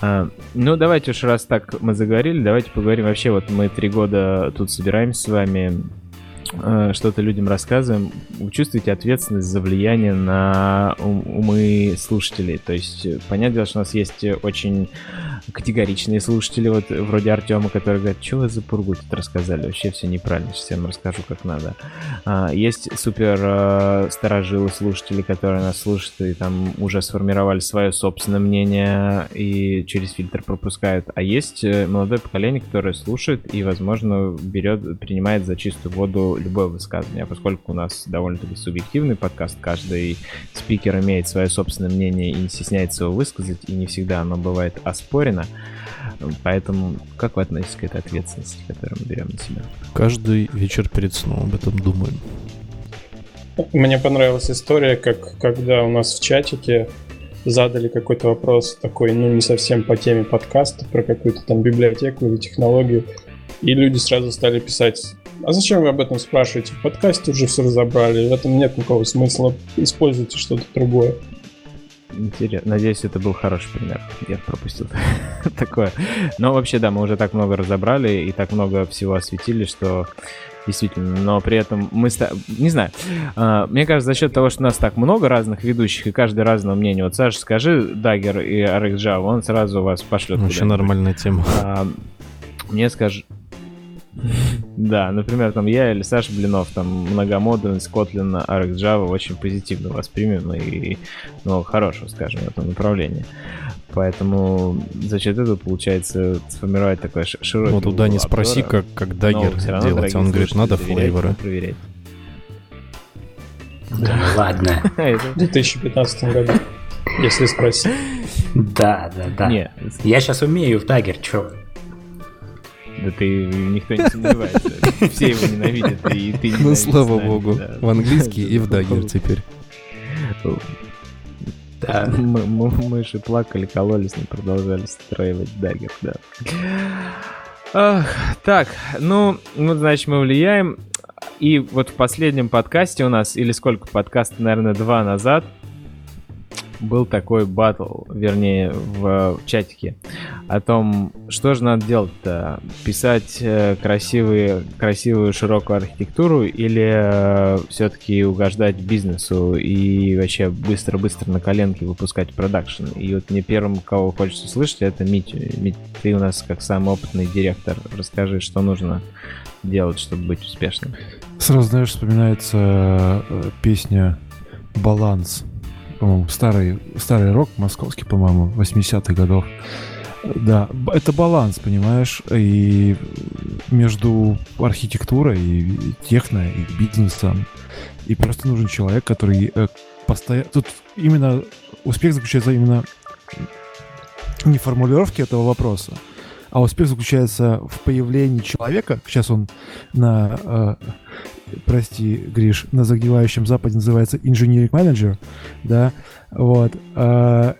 А, ну, давайте уж раз так мы заговорили, давайте поговорим вообще. Вот мы три года тут собираемся с вами что-то людям рассказываем, вы чувствуете ответственность за влияние на умы слушателей. То есть, э, понятное дело, что у нас есть очень категоричные слушатели, вот вроде Артема, который говорит, что вы за пургу тут рассказали, вообще все неправильно, сейчас я вам расскажу, как надо. А, есть супер э, старожилы слушатели, которые нас слушают и там уже сформировали свое собственное мнение и через фильтр пропускают. А есть молодое поколение, которое слушает и, возможно, берет, принимает за чистую воду любое высказывание, а поскольку у нас довольно-таки субъективный подкаст, каждый спикер имеет свое собственное мнение и не стесняется его высказать, и не всегда оно бывает оспорено. Поэтому как вы относитесь к этой ответственности, которую мы берем на себя? Каждый вечер перед сном об этом думаем. Мне понравилась история, как когда у нас в чатике задали какой-то вопрос такой, ну, не совсем по теме подкаста, про какую-то там библиотеку или технологию, и люди сразу стали писать а зачем вы об этом спрашиваете? В подкасте уже все разобрали, в этом нет никакого смысла. Используйте что-то другое. Интересно. Надеюсь, это был хороший пример. Я пропустил такое. Но вообще, да, мы уже так много разобрали и так много всего осветили, что действительно. Но при этом мы... Не знаю. А, мне кажется, за счет того, что у нас так много разных ведущих и каждый разного мнения. Вот, Саша, скажи Дагер и RxJava, он сразу вас пошлет. Вообще нормальная тема. А, мне скажи... Да, например, там я или Саша Блинов, там многомодульность Kotlin, Arc Java очень позитивно воспримем и ну, хорошего, скажем, в этом направлении. Поэтому за счет этого получается сформировать такое широкое. Вот туда не спроси, как, как Dagger делать. Он говорит, надо flavor ы. Проверять. Да ладно. В 2015 году, если спросить. Да, да, да. Не. Я сейчас умею в Dagger, чё? Да ты никто не сомневается. Все его ненавидят, и ты Ну, слава богу. В английский и в Dagger теперь. Да. Мыши плакали, кололись, но продолжали строить Dagger, да. Ах, так, ну, ну, значит, мы влияем. И вот в последнем подкасте у нас, или сколько подкастов, наверное, два назад, был такой батл, вернее, в, в чатике о том, что же надо делать-то. Писать э, красивые, красивую широкую архитектуру или э, все-таки угождать бизнесу и вообще быстро-быстро на коленке выпускать продакшн. И вот мне первым, кого хочется слышать, это Митя. Мить, ты у нас как самый опытный директор. Расскажи, что нужно делать, чтобы быть успешным. Сразу, знаешь, вспоминается э, песня «Баланс» по-моему, старый, старый рок московский, по-моему, 80-х годов. Да, это баланс, понимаешь, и между архитектурой и техно, и бизнесом. И просто нужен человек, который э, постоянно... Тут именно успех заключается именно не в формулировке этого вопроса, а успех заключается в появлении человека. Сейчас он на э, прости, Гриш, на загнивающем Западе называется engineering manager, да, вот, э,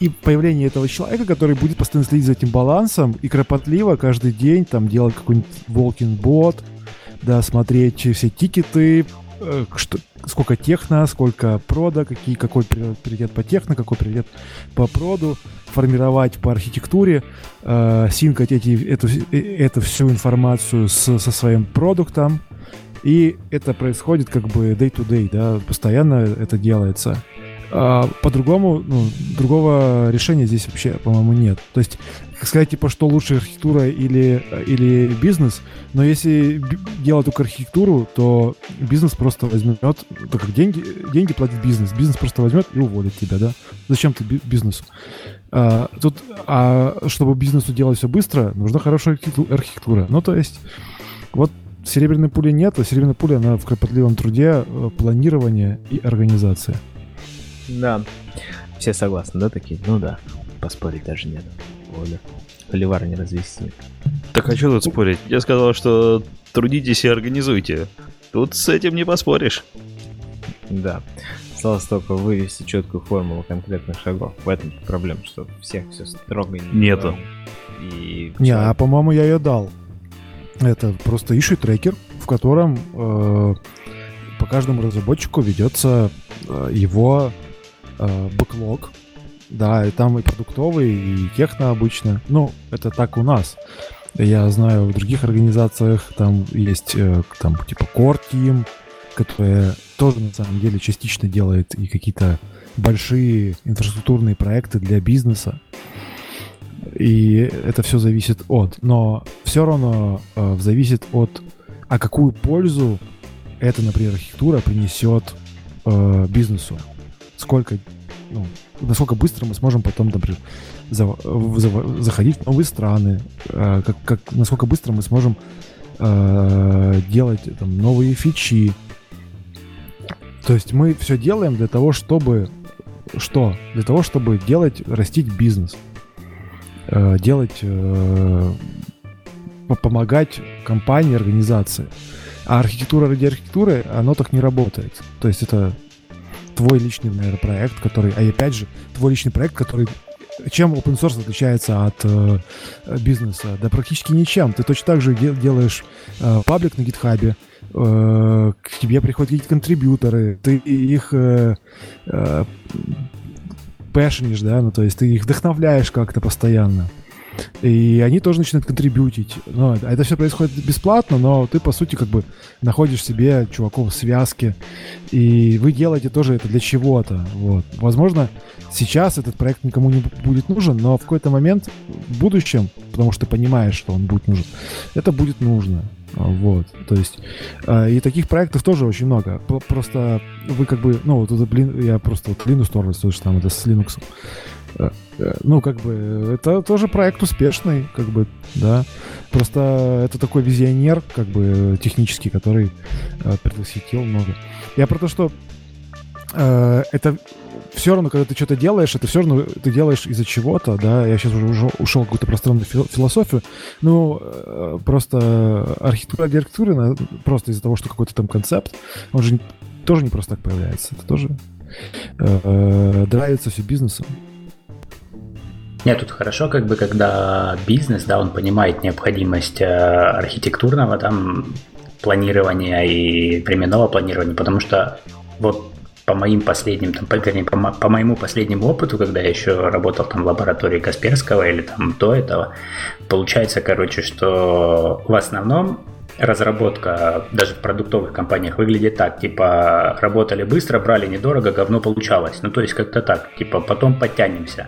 и появление этого человека, который будет постоянно следить за этим балансом и кропотливо каждый день там делать какой-нибудь walking bot, да, смотреть все тикеты, э, что, сколько техно, сколько прода, какие, какой приоритет по техно, какой приоритет по проду, формировать по архитектуре, э, синкать эти, эту, э, эту всю информацию с, со своим продуктом, и это происходит как бы day-to-day, да, постоянно это делается. А, по-другому, ну, другого решения здесь вообще, по-моему, нет. То есть, сказать, типа, что лучше архитектура или, или бизнес, но если делать только архитектуру, то бизнес просто возьмет, так как деньги, деньги платит бизнес, бизнес просто возьмет и уволит тебя, да? Зачем ты бизнесу? А, тут, а чтобы бизнесу делать все быстро, нужна хорошая архитектура. Ну, то есть, вот серебряной пули нет, а серебряная пуля, она в кропотливом труде, э, планирование и организация. Да. Все согласны, да, такие? Ну да. Поспорить даже нет. Воля. Холивар не развести. Так а что тут спорить? Я сказал, что трудитесь и организуйте. Тут с этим не поспоришь. Да. Осталось только вывести четкую формулу конкретных шагов. В этом проблема, что всех все строго не Нету. И не, а по-моему я ее дал. Это просто issue трекер, в котором э, по каждому разработчику ведется э, его э, бэклог. Да, и там и продуктовый, и техно обычно. Ну, это так у нас. Я знаю, в других организациях там есть э, там типа Core Team, которая тоже на самом деле частично делает и какие-то большие инфраструктурные проекты для бизнеса. И это все зависит от. Но все равно э, зависит от, а какую пользу эта, например, архитектура принесет э, бизнесу сколько, ну, насколько быстро мы сможем потом, например, за, за, заходить в новые страны, э, как, как, насколько быстро мы сможем э, делать там, новые фичи. То есть мы все делаем для того, чтобы что? Для того, чтобы делать, растить бизнес, э, делать, э, помогать компании, организации. А архитектура ради архитектуры, оно так не работает. То есть это твой личный, наверное, проект, который, а опять же, твой личный проект, который чем open source отличается от э, бизнеса? Да практически ничем. Ты точно так же делаешь э, паблик на гитхабе, э, к тебе приходят какие-то контрибьюторы, ты их э, э, пэшнишь, да, ну то есть ты их вдохновляешь как-то постоянно. И они тоже начинают контрибьютить. Ну, это все происходит бесплатно, но ты, по сути, как бы находишь себе чуваков в связке. И вы делаете тоже это для чего-то. Вот. Возможно, сейчас этот проект никому не будет нужен, но в какой-то момент в будущем, потому что ты понимаешь, что он будет нужен, это будет нужно. Вот, то есть, э, и таких проектов тоже очень много. Просто вы как бы, ну, вот, блин, я просто вот Linux Torvalds, же самое, это с Linux. Э, э, ну, как бы, это тоже проект успешный, как бы, да. Просто это такой визионер, как бы, технический, который э, предвосхитил много. Я про то, что это все равно, когда ты что-то делаешь, это все равно ты делаешь из-за чего-то, да. Я сейчас уже ушел, ушел в какую-то пространную философию. Ну, э, просто архитектура архитектуры, просто из-за того, что какой-то там концепт, он же тоже не просто так появляется. Это тоже э, драйвится все бизнесом. Нет, тут хорошо, как бы, когда бизнес, да, он понимает необходимость э, архитектурного там планирования и временного планирования, потому что вот по моим последним, там, по, вернее, по, по моему последнему опыту, когда я еще работал там в лаборатории Касперского или там до этого, получается, короче, что в основном разработка даже в продуктовых компаниях выглядит так, типа работали быстро, брали недорого, говно получалось. Ну, то есть как-то так, типа потом подтянемся.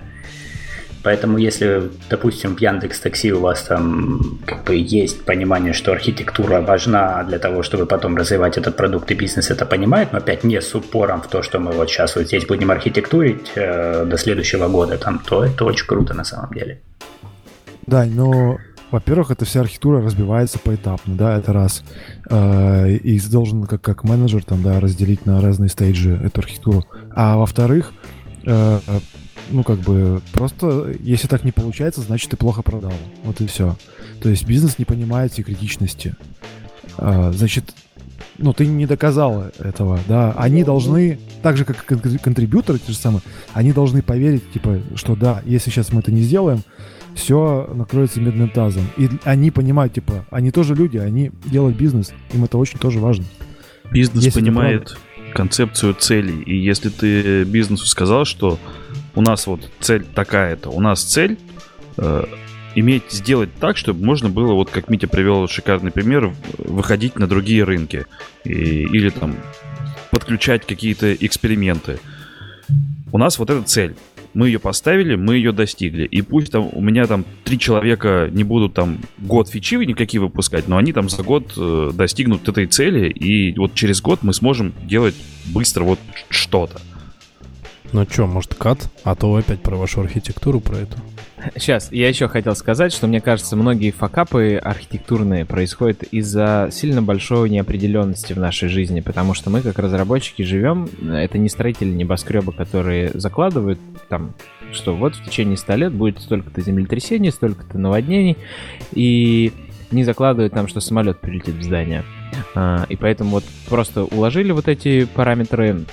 Поэтому если, допустим, в Яндекс Такси у вас там как бы есть понимание, что архитектура важна для того, чтобы потом развивать этот продукт и бизнес это понимает, но опять не с упором в то, что мы вот сейчас вот здесь будем архитектурить э, до следующего года, там, то это очень круто на самом деле. Да, но во-первых, эта вся архитектура разбивается поэтапно, да, это раз. Э, и должен как, как менеджер там, да, разделить на разные стейджи эту архитектуру. А во-вторых, э, ну, как бы, просто, если так не получается, значит, ты плохо продал. Вот и все. То есть бизнес не понимает всей критичности. А, значит, ну, ты не доказал этого, да. Они должны, так же, как контрибьюторы, те же самые, они должны поверить, типа, что да, если сейчас мы это не сделаем, все накроется медным тазом. И они понимают, типа, они тоже люди, они делают бизнес, им это очень тоже важно. Бизнес Если понимает концепцию целей. И если ты бизнесу сказал, что у нас вот цель такая-то, у нас цель э, иметь, сделать так, чтобы можно было, вот как Митя привел шикарный пример, выходить на другие рынки. И, или там подключать какие-то эксперименты. У нас вот эта цель. Мы ее поставили, мы ее достигли. И пусть там у меня там три человека не будут там год фичи никакие выпускать, но они там за год э, достигнут этой цели, и вот через год мы сможем делать быстро вот что-то. Ну что, может кат? А то опять про вашу архитектуру, про это. Сейчас, я еще хотел сказать, что мне кажется, многие факапы архитектурные происходят из-за сильно большой неопределенности в нашей жизни, потому что мы, как разработчики, живем, это не строители небоскреба, которые закладывают там, что вот в течение 100 лет будет столько-то землетрясений, столько-то наводнений, и не закладывают там, что самолет прилетит в здание. А, и поэтому вот просто уложили вот эти параметры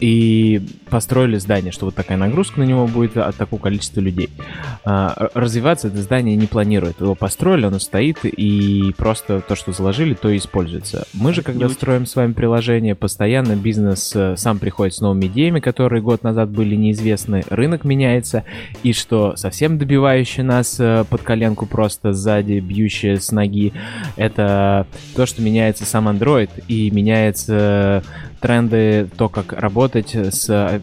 и построили здание, что вот такая нагрузка на него будет от такого количества людей. А, развиваться это здание не планирует. Его построили, оно стоит, и просто то, что заложили, то и используется. Мы же, когда строим с вами приложение, постоянно бизнес э, сам приходит с новыми идеями, которые год назад были неизвестны, рынок меняется, и что совсем добивающее нас э, под коленку просто сзади, бьющее с ноги, это то, что меняется сам Android, и меняется тренды, то, как работать с, э,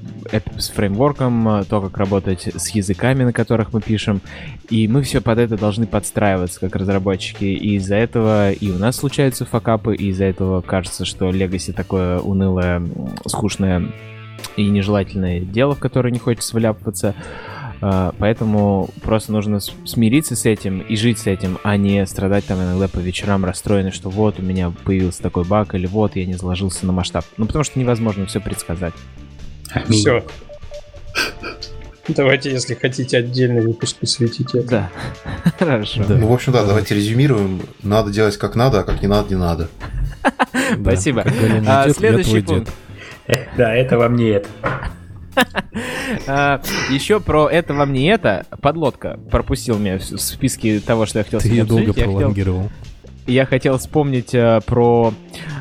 с фреймворком, то, как работать с языками, на которых мы пишем. И мы все под это должны подстраиваться, как разработчики. И из-за этого и у нас случаются факапы, и из-за этого кажется, что Legacy такое унылое, скучное и нежелательное дело, в которое не хочется вляпываться. А, поэтому просто нужно смириться с этим и жить с этим, а не страдать там иногда по вечерам расстроенный, что вот у меня появился такой баг, или вот я не заложился на масштаб. Ну, потому что невозможно все предсказать. Все. Давайте, если хотите, отдельный выпуск посвятите. Да. Хорошо. Да. Ну, в общем, да, давайте резюмируем. Надо делать как надо, а как не надо, не надо. Спасибо. А, следующий пункт. Да, это вам не это. А, Еще про это вам не это. Подлодка пропустил меня в списке того, что я хотел Ты долго пролонгировал. Я хотел вспомнить э, про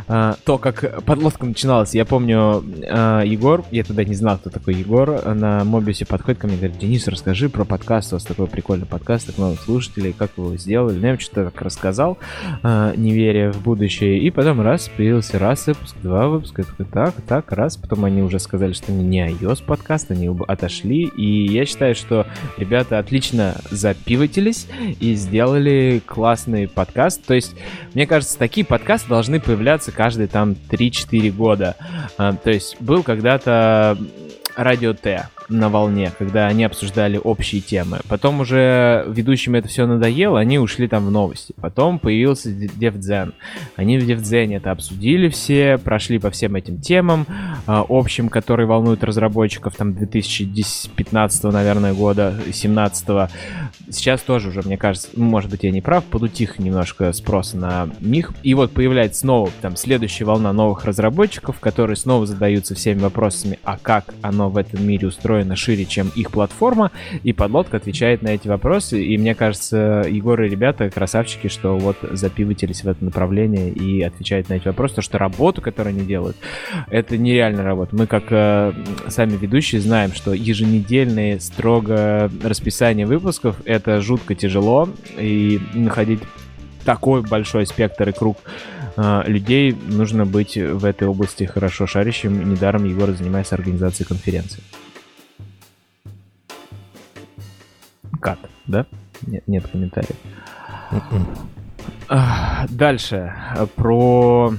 э, то, как подлодка начиналась. Я помню, э, Егор, я тогда не знал, кто такой Егор, на Мобиусе подходит ко мне и говорит, Денис, расскажи про подкаст, у вас такой прикольный подкаст, так много слушателей, как вы его сделали. Ну, я что-то так рассказал, э, не веря в будущее, и потом раз, появился раз выпуск, два выпуска, я такой, так, так, раз, потом они уже сказали, что они не iOS подкаст, они отошли, и я считаю, что ребята отлично запивотились и сделали классный подкаст, то есть мне кажется, такие подкасты должны появляться каждые там 3-4 года. А, то есть был когда-то Радио Т на волне, когда они обсуждали общие темы. Потом уже ведущим это все надоело, они ушли там в новости. Потом появился DevZen. Они в DevZen это обсудили все, прошли по всем этим темам э, общим, которые волнуют разработчиков там 2015, наверное, года, 17 -го. Сейчас тоже уже, мне кажется, ну, может быть, я не прав, подутих немножко спроса на них. И вот появляется снова там следующая волна новых разработчиков, которые снова задаются всеми вопросами, а как оно в этом мире устроено, устроена шире, чем их платформа, и подлодка отвечает на эти вопросы. И мне кажется, Егор и ребята красавчики, что вот запивотились в это направление и отвечают на эти вопросы. То, что работу, которую они делают, это нереальная работа. Мы, как э, сами ведущие, знаем, что еженедельные строго расписание выпусков это жутко тяжело, и находить такой большой спектр и круг э, людей нужно быть в этой области хорошо шарящим. Недаром Егор занимается организацией конференции. Кат, да? Нет, нет комментариев. Дальше. Про...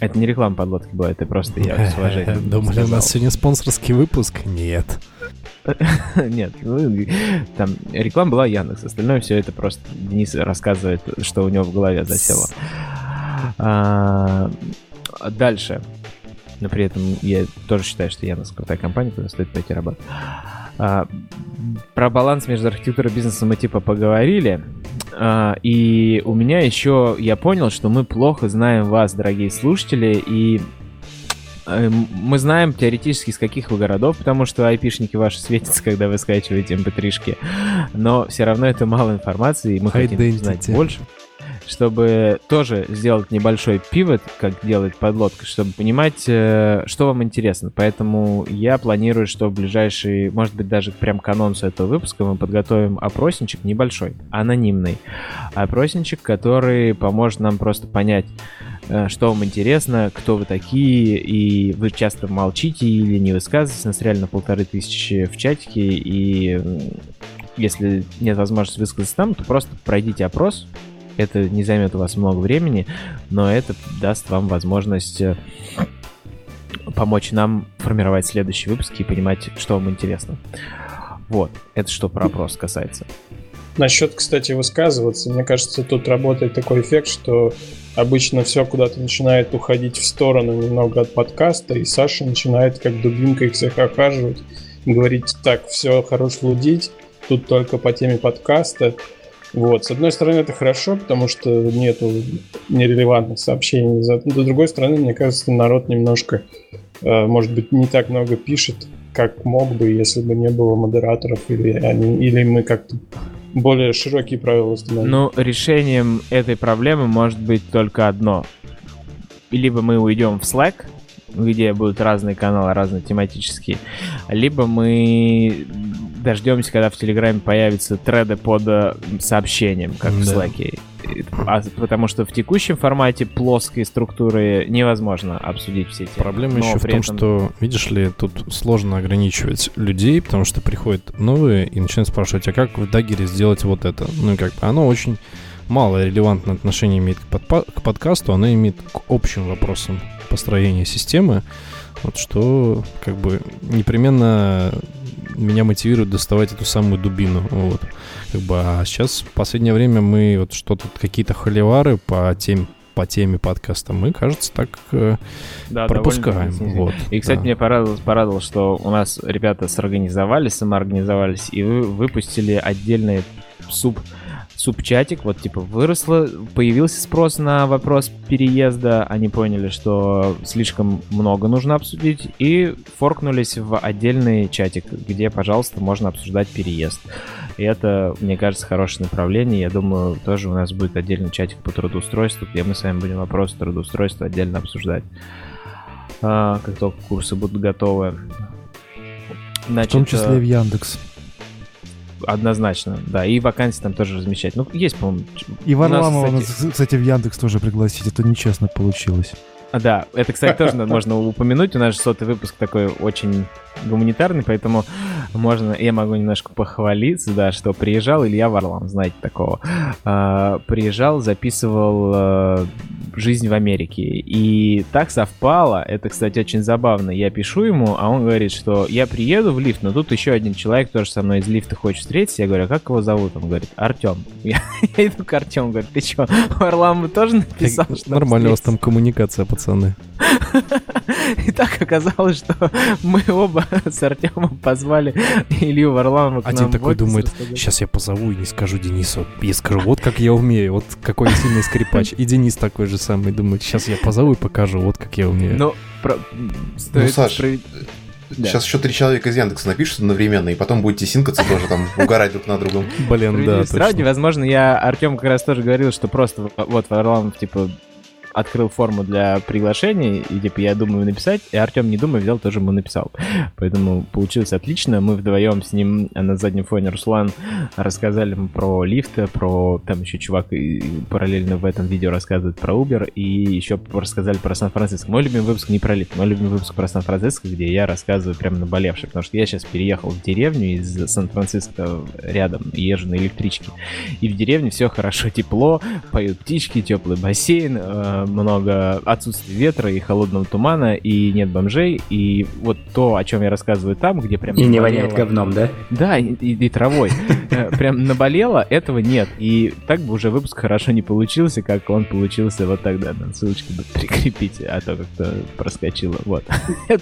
Это не реклама подлодки была, это просто я с уважением Думали, у нас сегодня спонсорский выпуск? Нет. Нет, ну, там реклама была Яндекс, остальное все это просто Денис рассказывает, что у него в голове засело. А, дальше. Но при этом я тоже считаю, что Яндекс крутая компания, куда стоит пойти работать. А, про баланс между архитектурой и бизнесом мы типа поговорили. А, и у меня еще я понял, что мы плохо знаем вас, дорогие слушатели, и э, мы знаем теоретически, с каких вы городов, потому что айпишники ваши светятся, когда вы скачиваете mp3-шки. Эм Но все равно это мало информации, и мы хотим знать больше. Чтобы тоже сделать небольшой пивот, как делает подлодка, чтобы понимать, э, что вам интересно. Поэтому я планирую, что в ближайший, может быть, даже прям к анонсу этого выпуска мы подготовим опросничек небольшой, анонимный. Опросничек, который поможет нам просто понять, э, что вам интересно, кто вы такие, и вы часто молчите или не высказываетесь. Нас реально полторы тысячи в чатике, и если нет возможности высказаться там, то просто пройдите опрос, это не займет у вас много времени, но это даст вам возможность э, помочь нам формировать следующие выпуски и понимать, что вам интересно. Вот, это что про опрос касается. Насчет, кстати, высказываться, мне кажется, тут работает такой эффект, что обычно все куда-то начинает уходить в сторону немного от подкаста, и Саша начинает как дубинка их всех охаживать, говорить, так, все, хорош лудить, тут только по теме подкаста, вот. С одной стороны, это хорошо, потому что нету нерелевантных сообщений. С другой стороны, мне кажется, народ немножко, э, может быть, не так много пишет, как мог бы, если бы не было модераторов, или, они, или мы как-то более широкие правила установили. Ну, решением этой проблемы может быть только одно. Либо мы уйдем в Slack, где будут разные каналы, разные тематические, либо мы дождемся, когда в Телеграме появятся треды под э, сообщением, как да. в Slack. А, потому что в текущем формате плоской структуры невозможно обсудить все эти. Проблема еще в том, этом... что, видишь ли, тут сложно ограничивать людей, потому что приходят новые и начинают спрашивать, а как в Дагере сделать вот это? Ну и как бы оно очень мало релевантное отношение имеет к, подпа- к подкасту, оно имеет к общим вопросам построения системы, вот что как бы непременно меня мотивирует доставать эту самую дубину. Вот. Как бы, а сейчас в последнее время мы вот что-то, какие-то холивары по теме по теме подкаста мы, кажется, так э, да, пропускаем. Вот, и, кстати, да. мне порадовало, порадовало, что у нас ребята сорганизовались, самоорганизовались и вы выпустили отдельный суп субчатик, вот типа выросло, появился спрос на вопрос переезда, они поняли, что слишком много нужно обсудить, и форкнулись в отдельный чатик, где, пожалуйста, можно обсуждать переезд. И это, мне кажется, хорошее направление. Я думаю, тоже у нас будет отдельный чатик по трудоустройству, где мы с вами будем вопросы трудоустройства отдельно обсуждать. А, как только курсы будут готовы. Значит, в том числе в Яндекс однозначно, да. И вакансии там тоже размещать. Ну, есть, по-моему. И Варламова, нас, кстати... кстати, в Яндекс тоже пригласить. Это нечестно получилось. А, да, это, кстати, тоже можно упомянуть. У нас же сотый выпуск такой очень гуманитарный, поэтому можно, я могу немножко похвалиться, да, что приезжал Илья Варлам, знаете такого. А, приезжал, записывал а, жизнь в Америке. И так совпало, это, кстати, очень забавно. Я пишу ему, а он говорит, что я приеду в лифт, но тут еще один человек тоже со мной из лифта хочет встретиться. Я говорю, а как его зовут? Он говорит, Артем. Я, я иду к Артему, говорю, ты что, Варлам тоже написал? Что Нормально у вас там коммуникация, пацаны. И так оказалось, что мы оба с Артемом позвали Илью Варламова к Один такой думает, сейчас я позову и не скажу Денису. Я скажу, вот как я умею, вот какой сильный скрипач. И Денис такой же самый думает, сейчас я позову и покажу, вот как я умею. Ну, про... ну Саш, да. Сейчас еще три человека из Яндекса напишут одновременно, и потом будете синкаться тоже там, угорать друг на другом. Блин, да, точно. возможно, я Артем как раз тоже говорил, что просто вот Варламов, типа, открыл форму для приглашений, и типа я думаю написать, и Артем не думая взял, тоже ему написал. Поэтому получилось отлично. Мы вдвоем с ним на заднем фоне Руслан рассказали про лифты, про там еще чувак параллельно в этом видео рассказывает про Uber, и еще рассказали про Сан-Франциско. Мой любимый выпуск не про лифт, мой любимый выпуск про Сан-Франциско, где я рассказываю прям наболевший, потому что я сейчас переехал в деревню из Сан-Франциско рядом, езжу на электричке. И в деревне все хорошо, тепло, поют птички, теплый бассейн, э, много отсутствия ветра и холодного тумана, и нет бомжей, и вот то, о чем я рассказываю там, где прям... И не воняет говном, да? Да, и, и, и травой. Э, прям наболело, этого нет. И так бы уже выпуск хорошо не получился, как он получился вот тогда. Надо ссылочку прикрепить, а то как-то проскочило. Вот.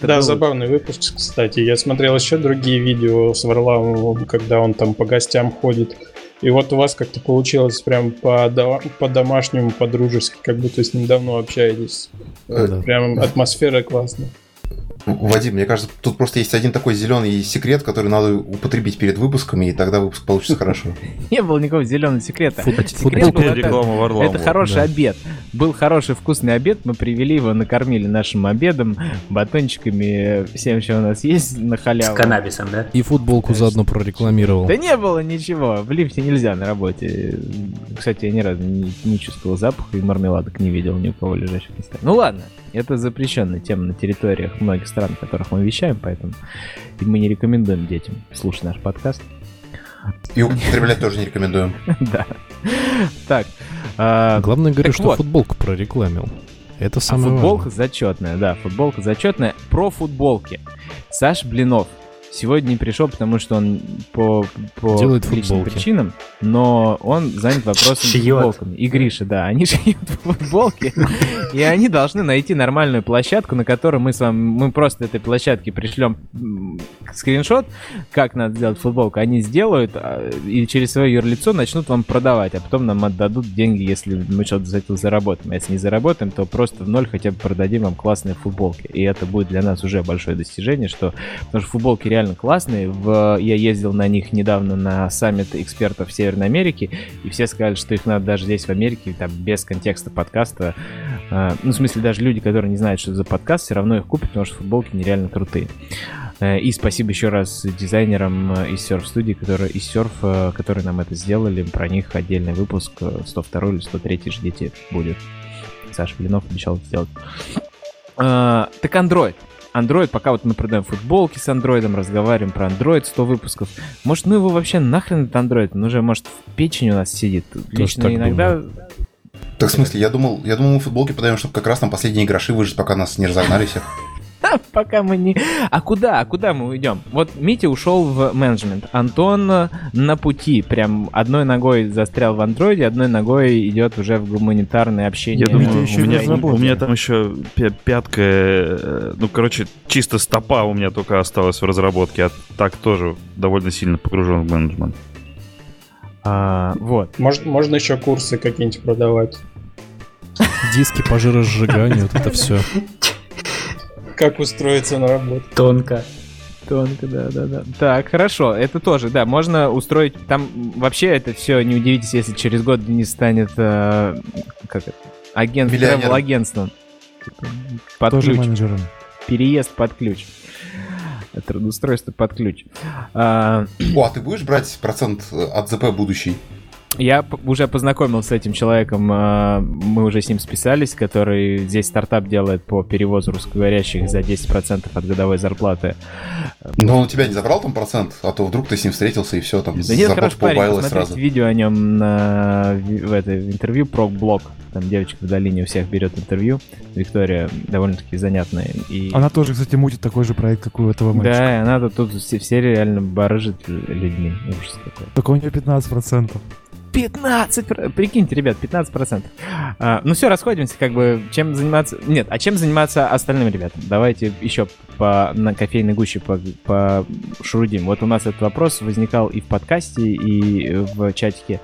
Да, забавный выпуск, кстати. Я смотрел еще другие видео с Варламовым, когда он там по гостям ходит и вот у вас как-то получилось прям по-домашнему, по-дружески, как будто с ним давно общаетесь. Да. Прям атмосфера классная. Вадим, мне кажется, тут просто есть один такой зеленый секрет, который надо употребить перед выпусками, и тогда выпуск получится хорошо. Не было никакого зеленого секрета. Это хороший обед. Был хороший вкусный обед, мы привели его, накормили нашим обедом, батончиками, всем, что у нас есть на халяву. С каннабисом, да? И футболку заодно прорекламировал. Да не было ничего, в лифте нельзя на работе. Кстати, я ни разу не, чувствовал запаха и мармеладок не видел ни у кого лежащих на столе. Ну ладно, это запрещенная тема на территориях многих стран, в которых мы вещаем, поэтому мы не рекомендуем детям слушать наш подкаст. И употреблять тоже не рекомендуем. Да. Так. А, Главное, говорю, что футболку прорекламил. Это а самое футболка зачетная, да, футболка зачетная. Про футболки. Саш Блинов Сегодня не пришел, потому что он по, по Делает личным футболки. причинам, но он занят вопросом с футболками. И Гриша, да, они шьют футболки, и они должны найти нормальную площадку, на которой мы с вами, мы просто этой площадке пришлем скриншот, как надо сделать футболку, они сделают, а, и через свое юрлицо начнут вам продавать, а потом нам отдадут деньги, если мы что-то за это заработаем. А если не заработаем, то просто в ноль хотя бы продадим вам классные футболки. И это будет для нас уже большое достижение, что, потому что футболки реально реально классные. В, я ездил на них недавно на саммит экспертов Северной Америки, и все сказали, что их надо даже здесь в Америке, там, без контекста подкаста. Э, ну, в смысле, даже люди, которые не знают, что это за подкаст, все равно их купят, потому что футболки нереально крутые. Э, и спасибо еще раз дизайнерам из Surf студии, которые из Surf, э, которые нам это сделали. Про них отдельный выпуск 102 или 103 ждите будет. Саша Блинов обещал сделать. А, так Android. Android, пока вот мы продаем футболки с Android, разговариваем про Android, 100 выпусков. Может, ну его вообще нахрен этот Android? Он уже, может, в печени у нас сидит. Тоже Лично иногда... Думаю. Так, в смысле, я думал, я думал, мы футболки подаем, чтобы как раз там последние гроши выжить, пока нас не разогнали всех. Пока мы не... А куда? А куда мы уйдем? Вот Митя ушел в менеджмент. Антон на пути. Прям одной ногой застрял в андроиде, одной ногой идет уже в гуманитарное общение. Я думаю, еще у, меня, у меня там еще пятка... Э, ну, короче, чисто стопа у меня только осталась в разработке, а так тоже довольно сильно погружен в менеджмент. А, вот. Может, можно еще курсы какие-нибудь продавать. Диски по жиросжиганию, вот это все. Как устроиться на работу. Тонко. Тонко, да, да, да. Так, хорошо, это тоже, да, можно устроить. Там вообще это все не удивитесь, если через год не станет э, как это, агент travel агентством. Под тоже ключ. менеджером. Переезд под ключ. Трудоустройство под ключ. А... О, а ты будешь брать процент от ЗП будущий? Я уже познакомился с этим человеком, а, мы уже с ним списались, который здесь стартап делает по перевозу русскоговорящих за 10% от годовой зарплаты. Но он у тебя не забрал там процент, а то вдруг ты с ним встретился и все, там да нет, хорошо, парень, сразу. видео о нем на, в, это, в интервью про блог. Там девочка в долине у всех берет интервью. Виктория довольно-таки занятная. И... Она тоже, кстати, мутит такой же проект, как у этого мальчика. Да, она тут все, все реально барыжит людьми. Ужас какой. Только у нее 15%. 15%! Прикиньте, ребят, 15%. А, ну все, расходимся, как бы, чем заниматься... Нет, а чем заниматься остальным ребятам? Давайте еще по, на кофейной гуще по, по шурудим. Вот у нас этот вопрос возникал и в подкасте, и в чатике.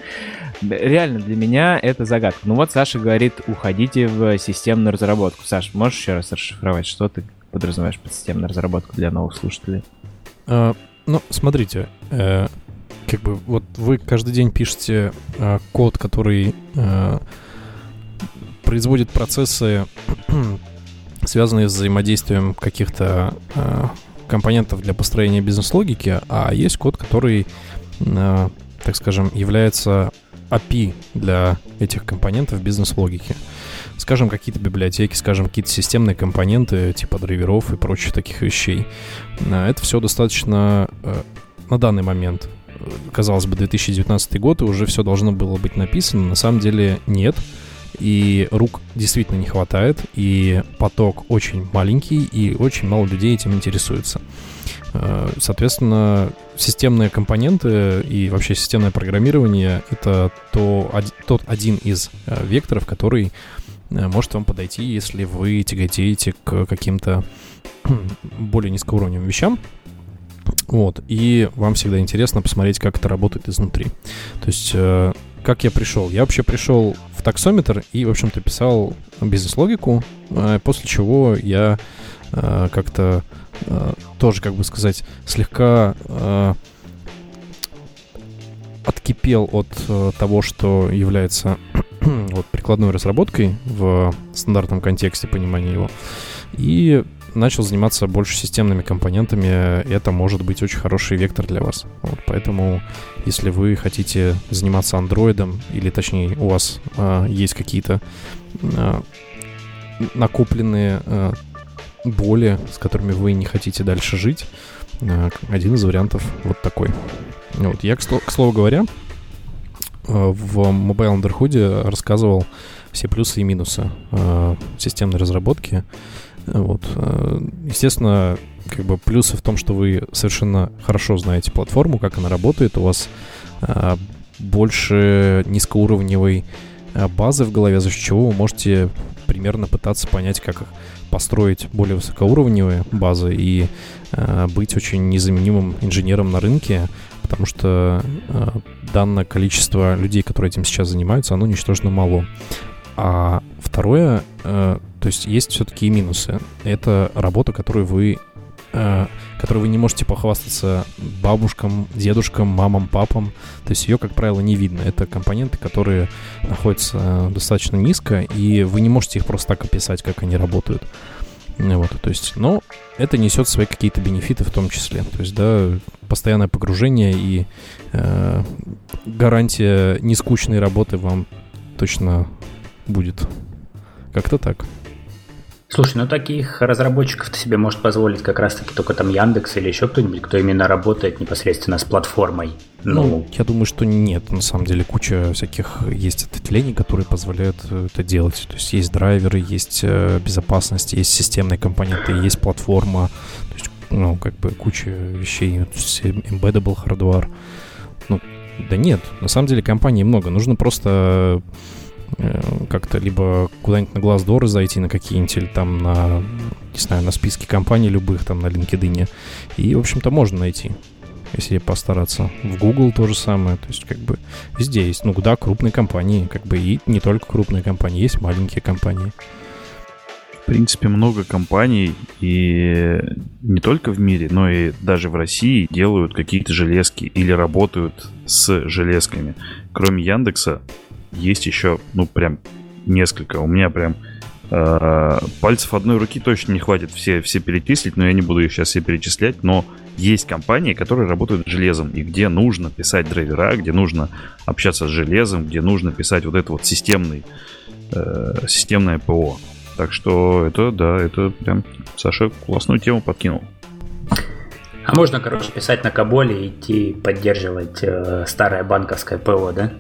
Реально для меня это загадка. Ну вот Саша говорит, уходите в системную разработку. Саш, можешь еще раз расшифровать, что ты подразумеваешь под системную разработку для новых слушателей? Uh, ну, смотрите, uh, как бы вот вы каждый день пишете э, код, который э, производит процессы, связанные с взаимодействием каких-то э, компонентов для построения бизнес-логики, а есть код, который, э, так скажем, является API для этих компонентов бизнес-логики. Скажем, какие-то библиотеки, скажем, какие-то системные компоненты типа драйверов и прочих таких вещей. Э, это все достаточно э, на данный момент казалось бы, 2019 год, и уже все должно было быть написано. На самом деле нет. И рук действительно не хватает, и поток очень маленький, и очень мало людей этим интересуется. Э, соответственно, системные компоненты и вообще системное программирование — это то, тот один из э, векторов, который э, может вам подойти, если вы тяготеете к каким-то более низкоуровневым вещам, вот, и вам всегда интересно посмотреть, как это работает изнутри. То есть, э, как я пришел? Я вообще пришел в таксометр и, в общем-то, писал бизнес-логику, э, после чего я э, как-то э, тоже, как бы сказать, слегка э, откипел от э, того, что является вот, прикладной разработкой в стандартном контексте понимания его, и начал заниматься больше системными компонентами, это может быть очень хороший вектор для вас. Вот, поэтому, если вы хотите заниматься андроидом, или точнее у вас э, есть какие-то э, накопленные э, боли, с которыми вы не хотите дальше жить, э, один из вариантов вот такой. Вот, я, к, к слову говоря, в Mobile Underhood рассказывал все плюсы и минусы э, системной разработки. Вот. Э, естественно, как бы плюсы в том, что вы совершенно хорошо знаете платформу, как она работает, у вас э, больше низкоуровневой э, базы в голове, за счет чего вы можете примерно пытаться понять, как построить более высокоуровневые базы и э, быть очень незаменимым инженером на рынке, потому что э, данное количество людей, которые этим сейчас занимаются, оно ничтожно мало. А второе, э, то есть есть все-таки и минусы. Это работа, которую вы э, которой вы не можете похвастаться бабушкам, дедушкам, мамам, папам. То есть ее, как правило, не видно. Это компоненты, которые находятся достаточно низко, и вы не можете их просто так описать, как они работают. Вот, то есть, но это несет свои какие-то бенефиты в том числе. То есть, да, постоянное погружение и э, гарантия нескучной работы вам точно будет. Как-то так. Слушай, ну таких разработчиков ты себе может позволить как раз-таки только там Яндекс или еще кто-нибудь, кто именно работает непосредственно с платформой. Ну, ну, я думаю, что нет. На самом деле куча всяких есть ответвлений, которые позволяют э, это делать. То есть есть драйверы, есть э, безопасность, есть системные компоненты, есть платформа. То есть, ну, как бы куча вещей, embeddable hardware. Ну, да нет, на самом деле компаний много. Нужно просто как-то либо куда-нибудь на Glassdoor зайти, на какие-нибудь, или там на, не знаю, на списке компаний любых, там на LinkedIn. И, в общем-то, можно найти, если постараться. В Google то же самое, то есть как бы везде есть. Ну, да, крупные компании, как бы и не только крупные компании, есть маленькие компании. В принципе, много компаний, и не только в мире, но и даже в России делают какие-то железки или работают с железками. Кроме Яндекса, есть еще, ну, прям несколько. У меня прям э, пальцев одной руки точно не хватит все, все перечислить, но я не буду их сейчас все перечислять, но есть компании, которые работают с железом, и где нужно писать драйвера, где нужно общаться с железом, где нужно писать вот это вот системный, э, системное ПО. Так что это, да, это прям Саша классную тему подкинул. А можно, короче, писать на Каболе и идти поддерживать э, старое банковское ПО, да?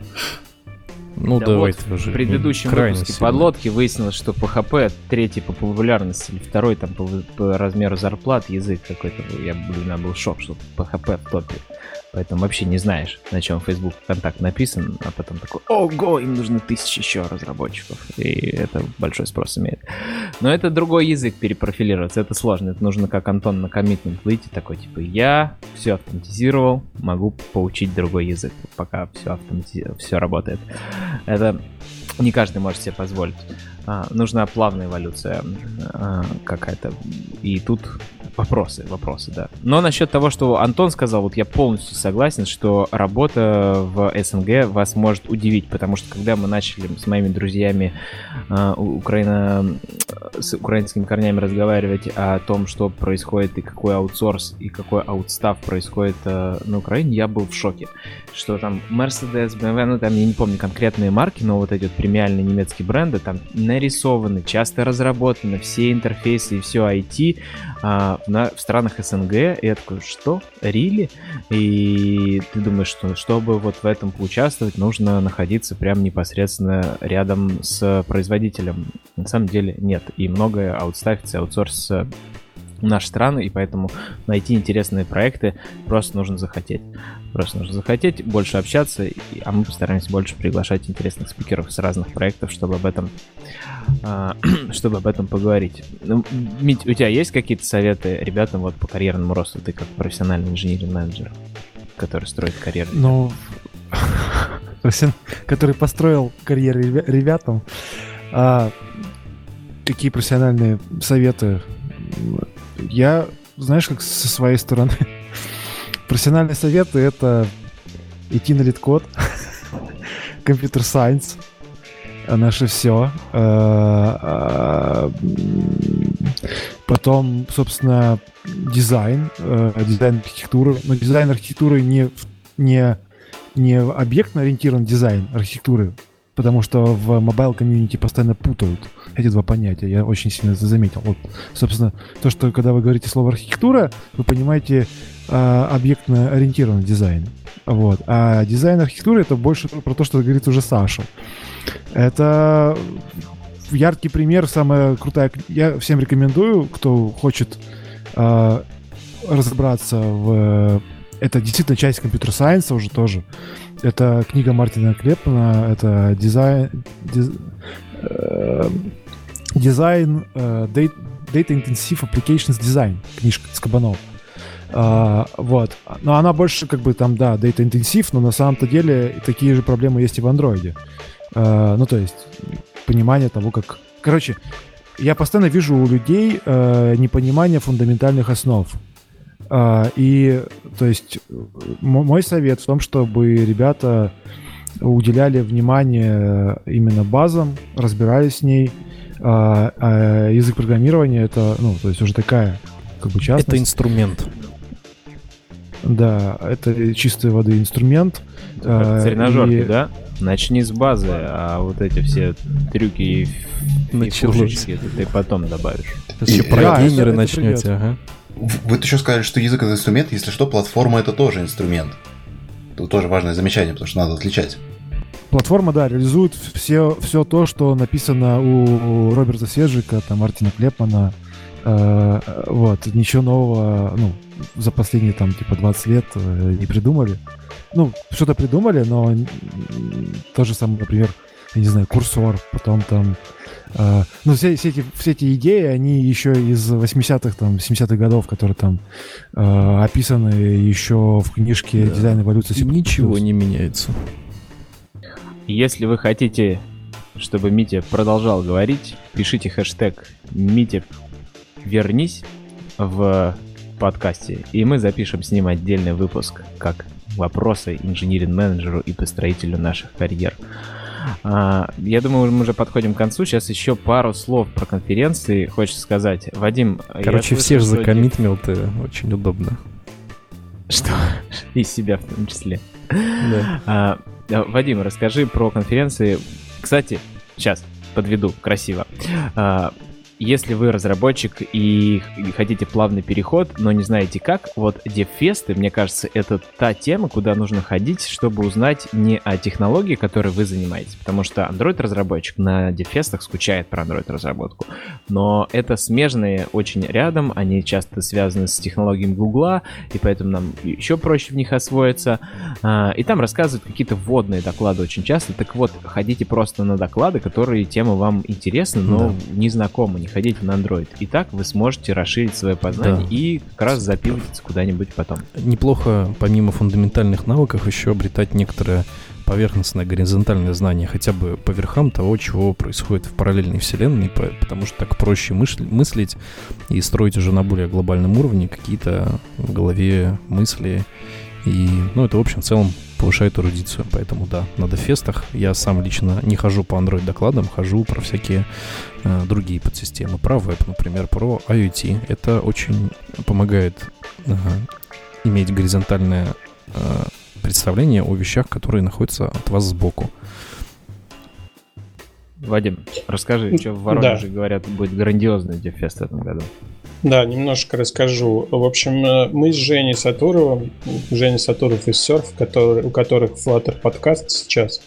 Ну, да давайте вот уже. В предыдущем выпуске сильно. подлодки выяснилось, что PHP третий по популярности или второй там по, по размеру зарплат язык какой-то. Я, блин, был шок, что PHP в топе. Поэтому вообще не знаешь, на чем Facebook контакт написан, а потом такой, ого, им нужны тысячи еще разработчиков. И это большой спрос имеет. Но это другой язык перепрофилироваться, это сложно. Это нужно как Антон на коммитмент выйти, такой типа, я все автоматизировал, могу поучить другой язык, пока все, автомати... все работает. Это не каждый может себе позволить. А, нужна плавная эволюция а, какая-то. И тут Вопросы, вопросы, да. Но насчет того, что Антон сказал, вот я полностью согласен, что работа в СНГ вас может удивить, потому что когда мы начали с моими друзьями э, Украина, с украинскими корнями разговаривать о том, что происходит и какой аутсорс и какой аутстав происходит э, на Украине, я был в шоке. Что там Mercedes, BMW, ну там я не помню конкретные марки, но вот эти вот премиальные немецкие бренды там нарисованы, часто разработаны, все интерфейсы и все IT а, на, в странах СНГ. И я такой, что? Рили? И ты думаешь, что чтобы вот в этом поучаствовать, нужно находиться прям непосредственно рядом с производителем. На самом деле нет. И многое аутставится, аутсорс наши страны, и поэтому найти интересные проекты просто нужно захотеть. Просто нужно захотеть, больше общаться, а мы постараемся больше приглашать интересных спикеров с разных проектов, чтобы об этом, а, чтобы об этом поговорить. Ну, Мить, у тебя есть какие-то советы ребятам вот по карьерному росту? Ты как профессиональный инженер-менеджер, который строит карьеру. Ну, который построил карьеру ребятам. А, какие профессиональные советы я, знаешь, как со своей стороны, профессиональные советы — это идти на LeetCode, computer science, наше все. Потом, собственно, дизайн, дизайн архитектуры. Но дизайн архитектуры не, не, не объектно-ориентированный дизайн архитектуры, потому что в mobile комьюнити постоянно путают эти два понятия. Я очень сильно это заметил. Вот, собственно, то, что когда вы говорите слово архитектура, вы понимаете э, объектно-ориентированный дизайн. Вот. А дизайн архитектуры это больше про то, что говорит уже Саша. Это яркий пример, самая крутая. Я всем рекомендую, кто хочет э, разобраться в это действительно часть компьютер-сайенса уже тоже. Это книга Мартина Клепмана, это дизайн... Диз, э, дизайн э, Data, Intensive Applications Design, книжка с Кабанов. Uh, вот. Но она больше как бы там, да, Data Intensive, но на самом-то деле такие же проблемы есть и в андроиде. Uh, ну, то есть понимание того, как... Короче, я постоянно вижу у людей uh, непонимание фундаментальных основ. Uh, и, то есть, мой совет в том, чтобы ребята уделяли внимание именно базам, разбирались с ней. А, а язык программирования это, ну, то есть уже такая как бы частность. Это инструмент. Да, это чистой воды инструмент. Как тренажерки, и... да? Начни с базы, а вот эти все трюки и, и фишечки ты потом добавишь. Еще про да, геймеры начнете, ага. Вы еще сказали, что язык это инструмент, если что, платформа это тоже инструмент. Тут тоже важное замечание, потому что надо отличать. Платформа, да, реализует все, все то, что написано у Роберта Седжика, там, Мартина Клепмана. Э, вот, ничего нового, ну, за последние, там, типа, 20 лет э, не придумали. Ну, что-то придумали, но то же самое, например, я не знаю, курсор, потом там... Э, ну, все, все, эти, все эти идеи, они еще из 80-х, там, 70-х годов, которые там э, описаны еще в книжке да. «Дизайн эволюции». Ничего не меняется. Если вы хотите, чтобы Митя продолжал говорить, пишите хэштег Митя вернись в подкасте, и мы запишем с ним отдельный выпуск, как вопросы инженеринг-менеджеру и построителю наших карьер. А, я думаю, мы уже подходим к концу. Сейчас еще пару слов про конференции хочется сказать. Вадим, Короче, слышал, всех закоммитмил ты очень удобно. Что? И себя в том числе. Да. А, Вадим, расскажи про конференции. Кстати, сейчас подведу красиво. Если вы разработчик и хотите плавный переход, но не знаете как, вот DevFest, мне кажется, это та тема, куда нужно ходить, чтобы узнать не о технологии, которой вы занимаетесь, потому что Android-разработчик на DevFest скучает про Android-разработку, но это смежные очень рядом, они часто связаны с технологиями Гугла, и поэтому нам еще проще в них освоиться, а, и там рассказывают какие-то вводные доклады очень часто, так вот, ходите просто на доклады, которые темы вам интересны, но да. не знакомы, ходить на Android. И так вы сможете расширить свое познание да. и как раз запилиться куда-нибудь потом. Неплохо, помимо фундаментальных навыков, еще обретать некоторое поверхностное горизонтальное знание хотя бы по верхам того, чего происходит в параллельной вселенной, потому что так проще мыслить и строить уже на более глобальном уровне какие-то в голове мысли. И, ну, это, в общем, в целом повышает эрудицию. Поэтому, да, на дефестах я сам лично не хожу по Android докладам, хожу про всякие э, другие подсистемы. Про веб, например, про IoT. Это очень помогает э, иметь горизонтальное э, представление о вещах, которые находятся от вас сбоку. Вадим, расскажи, что в Воронеже да. говорят, будет грандиозный Дефест в этом году. Да, немножко расскажу. В общем, э, мы с Женей Сатуровым, Женя Сатуров из Surf, который, у которых Flutter подкаст сейчас,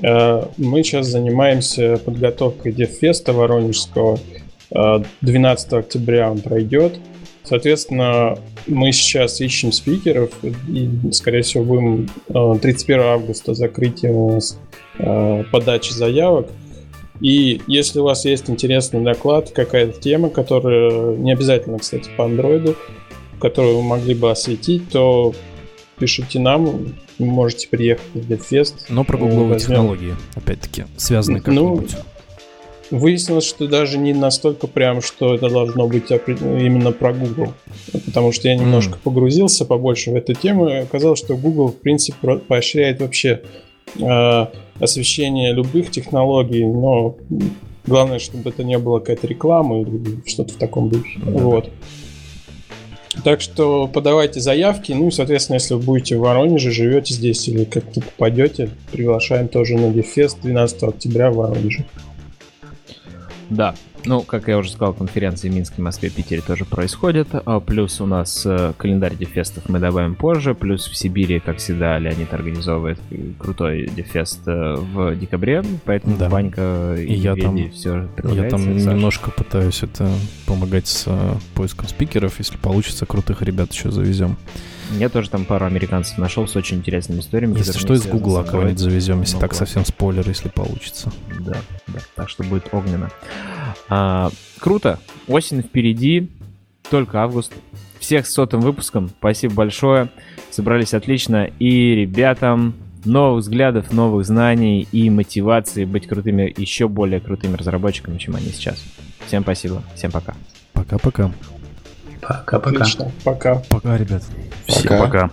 э, мы сейчас занимаемся подготовкой Дефеста Воронежского. 12 э, октября он пройдет. Соответственно, мы сейчас ищем спикеров и, скорее всего, будем 31 августа нас подачи заявок. И если у вас есть интересный доклад, какая-то тема, которая не обязательно, кстати, по андроиду, которую вы могли бы осветить, то пишите нам, можете приехать в DevFest. Но про гугловые технологии, опять-таки, связаны ну, как-нибудь. выяснилось, что даже не настолько прям, что это должно быть именно про Google. Потому что я немножко mm. погрузился побольше в эту тему, и оказалось, что Google, в принципе, поощряет вообще э, освещение любых технологий, но главное, чтобы это не было какая-то реклама или что-то в таком духе. Mm. Вот. Так что подавайте заявки. Ну и, соответственно, если вы будете в Воронеже, живете здесь или как-то попадете, приглашаем тоже на Дефест 12 октября в Воронеже. Да, ну, как я уже сказал, конференции в Минске, Москве, Питере тоже происходят. А, плюс у нас э, календарь дефестов мы добавим позже. Плюс в Сибири, как всегда, Леонид организовывает крутой дефест э, в декабре. Поэтому да. Ванька и, и я там, все Я там Саша. немножко пытаюсь это помогать с э, поиском спикеров. Если получится, крутых ребят еще завезем. Я тоже там пару американцев нашел с очень интересными историями. Если что, из Гугла кого-нибудь завезем, если так совсем спойлер, если получится. Да, да. Так что будет огненно. А, круто. Осень впереди. Только август. Всех с сотым выпуском. Спасибо большое. Собрались отлично. И ребятам новых взглядов, новых знаний и мотивации быть крутыми, еще более крутыми разработчиками, чем они сейчас. Всем спасибо. Всем пока. Пока-пока. Пока-пока. Пока. Пока, ребят. Всем пока. пока.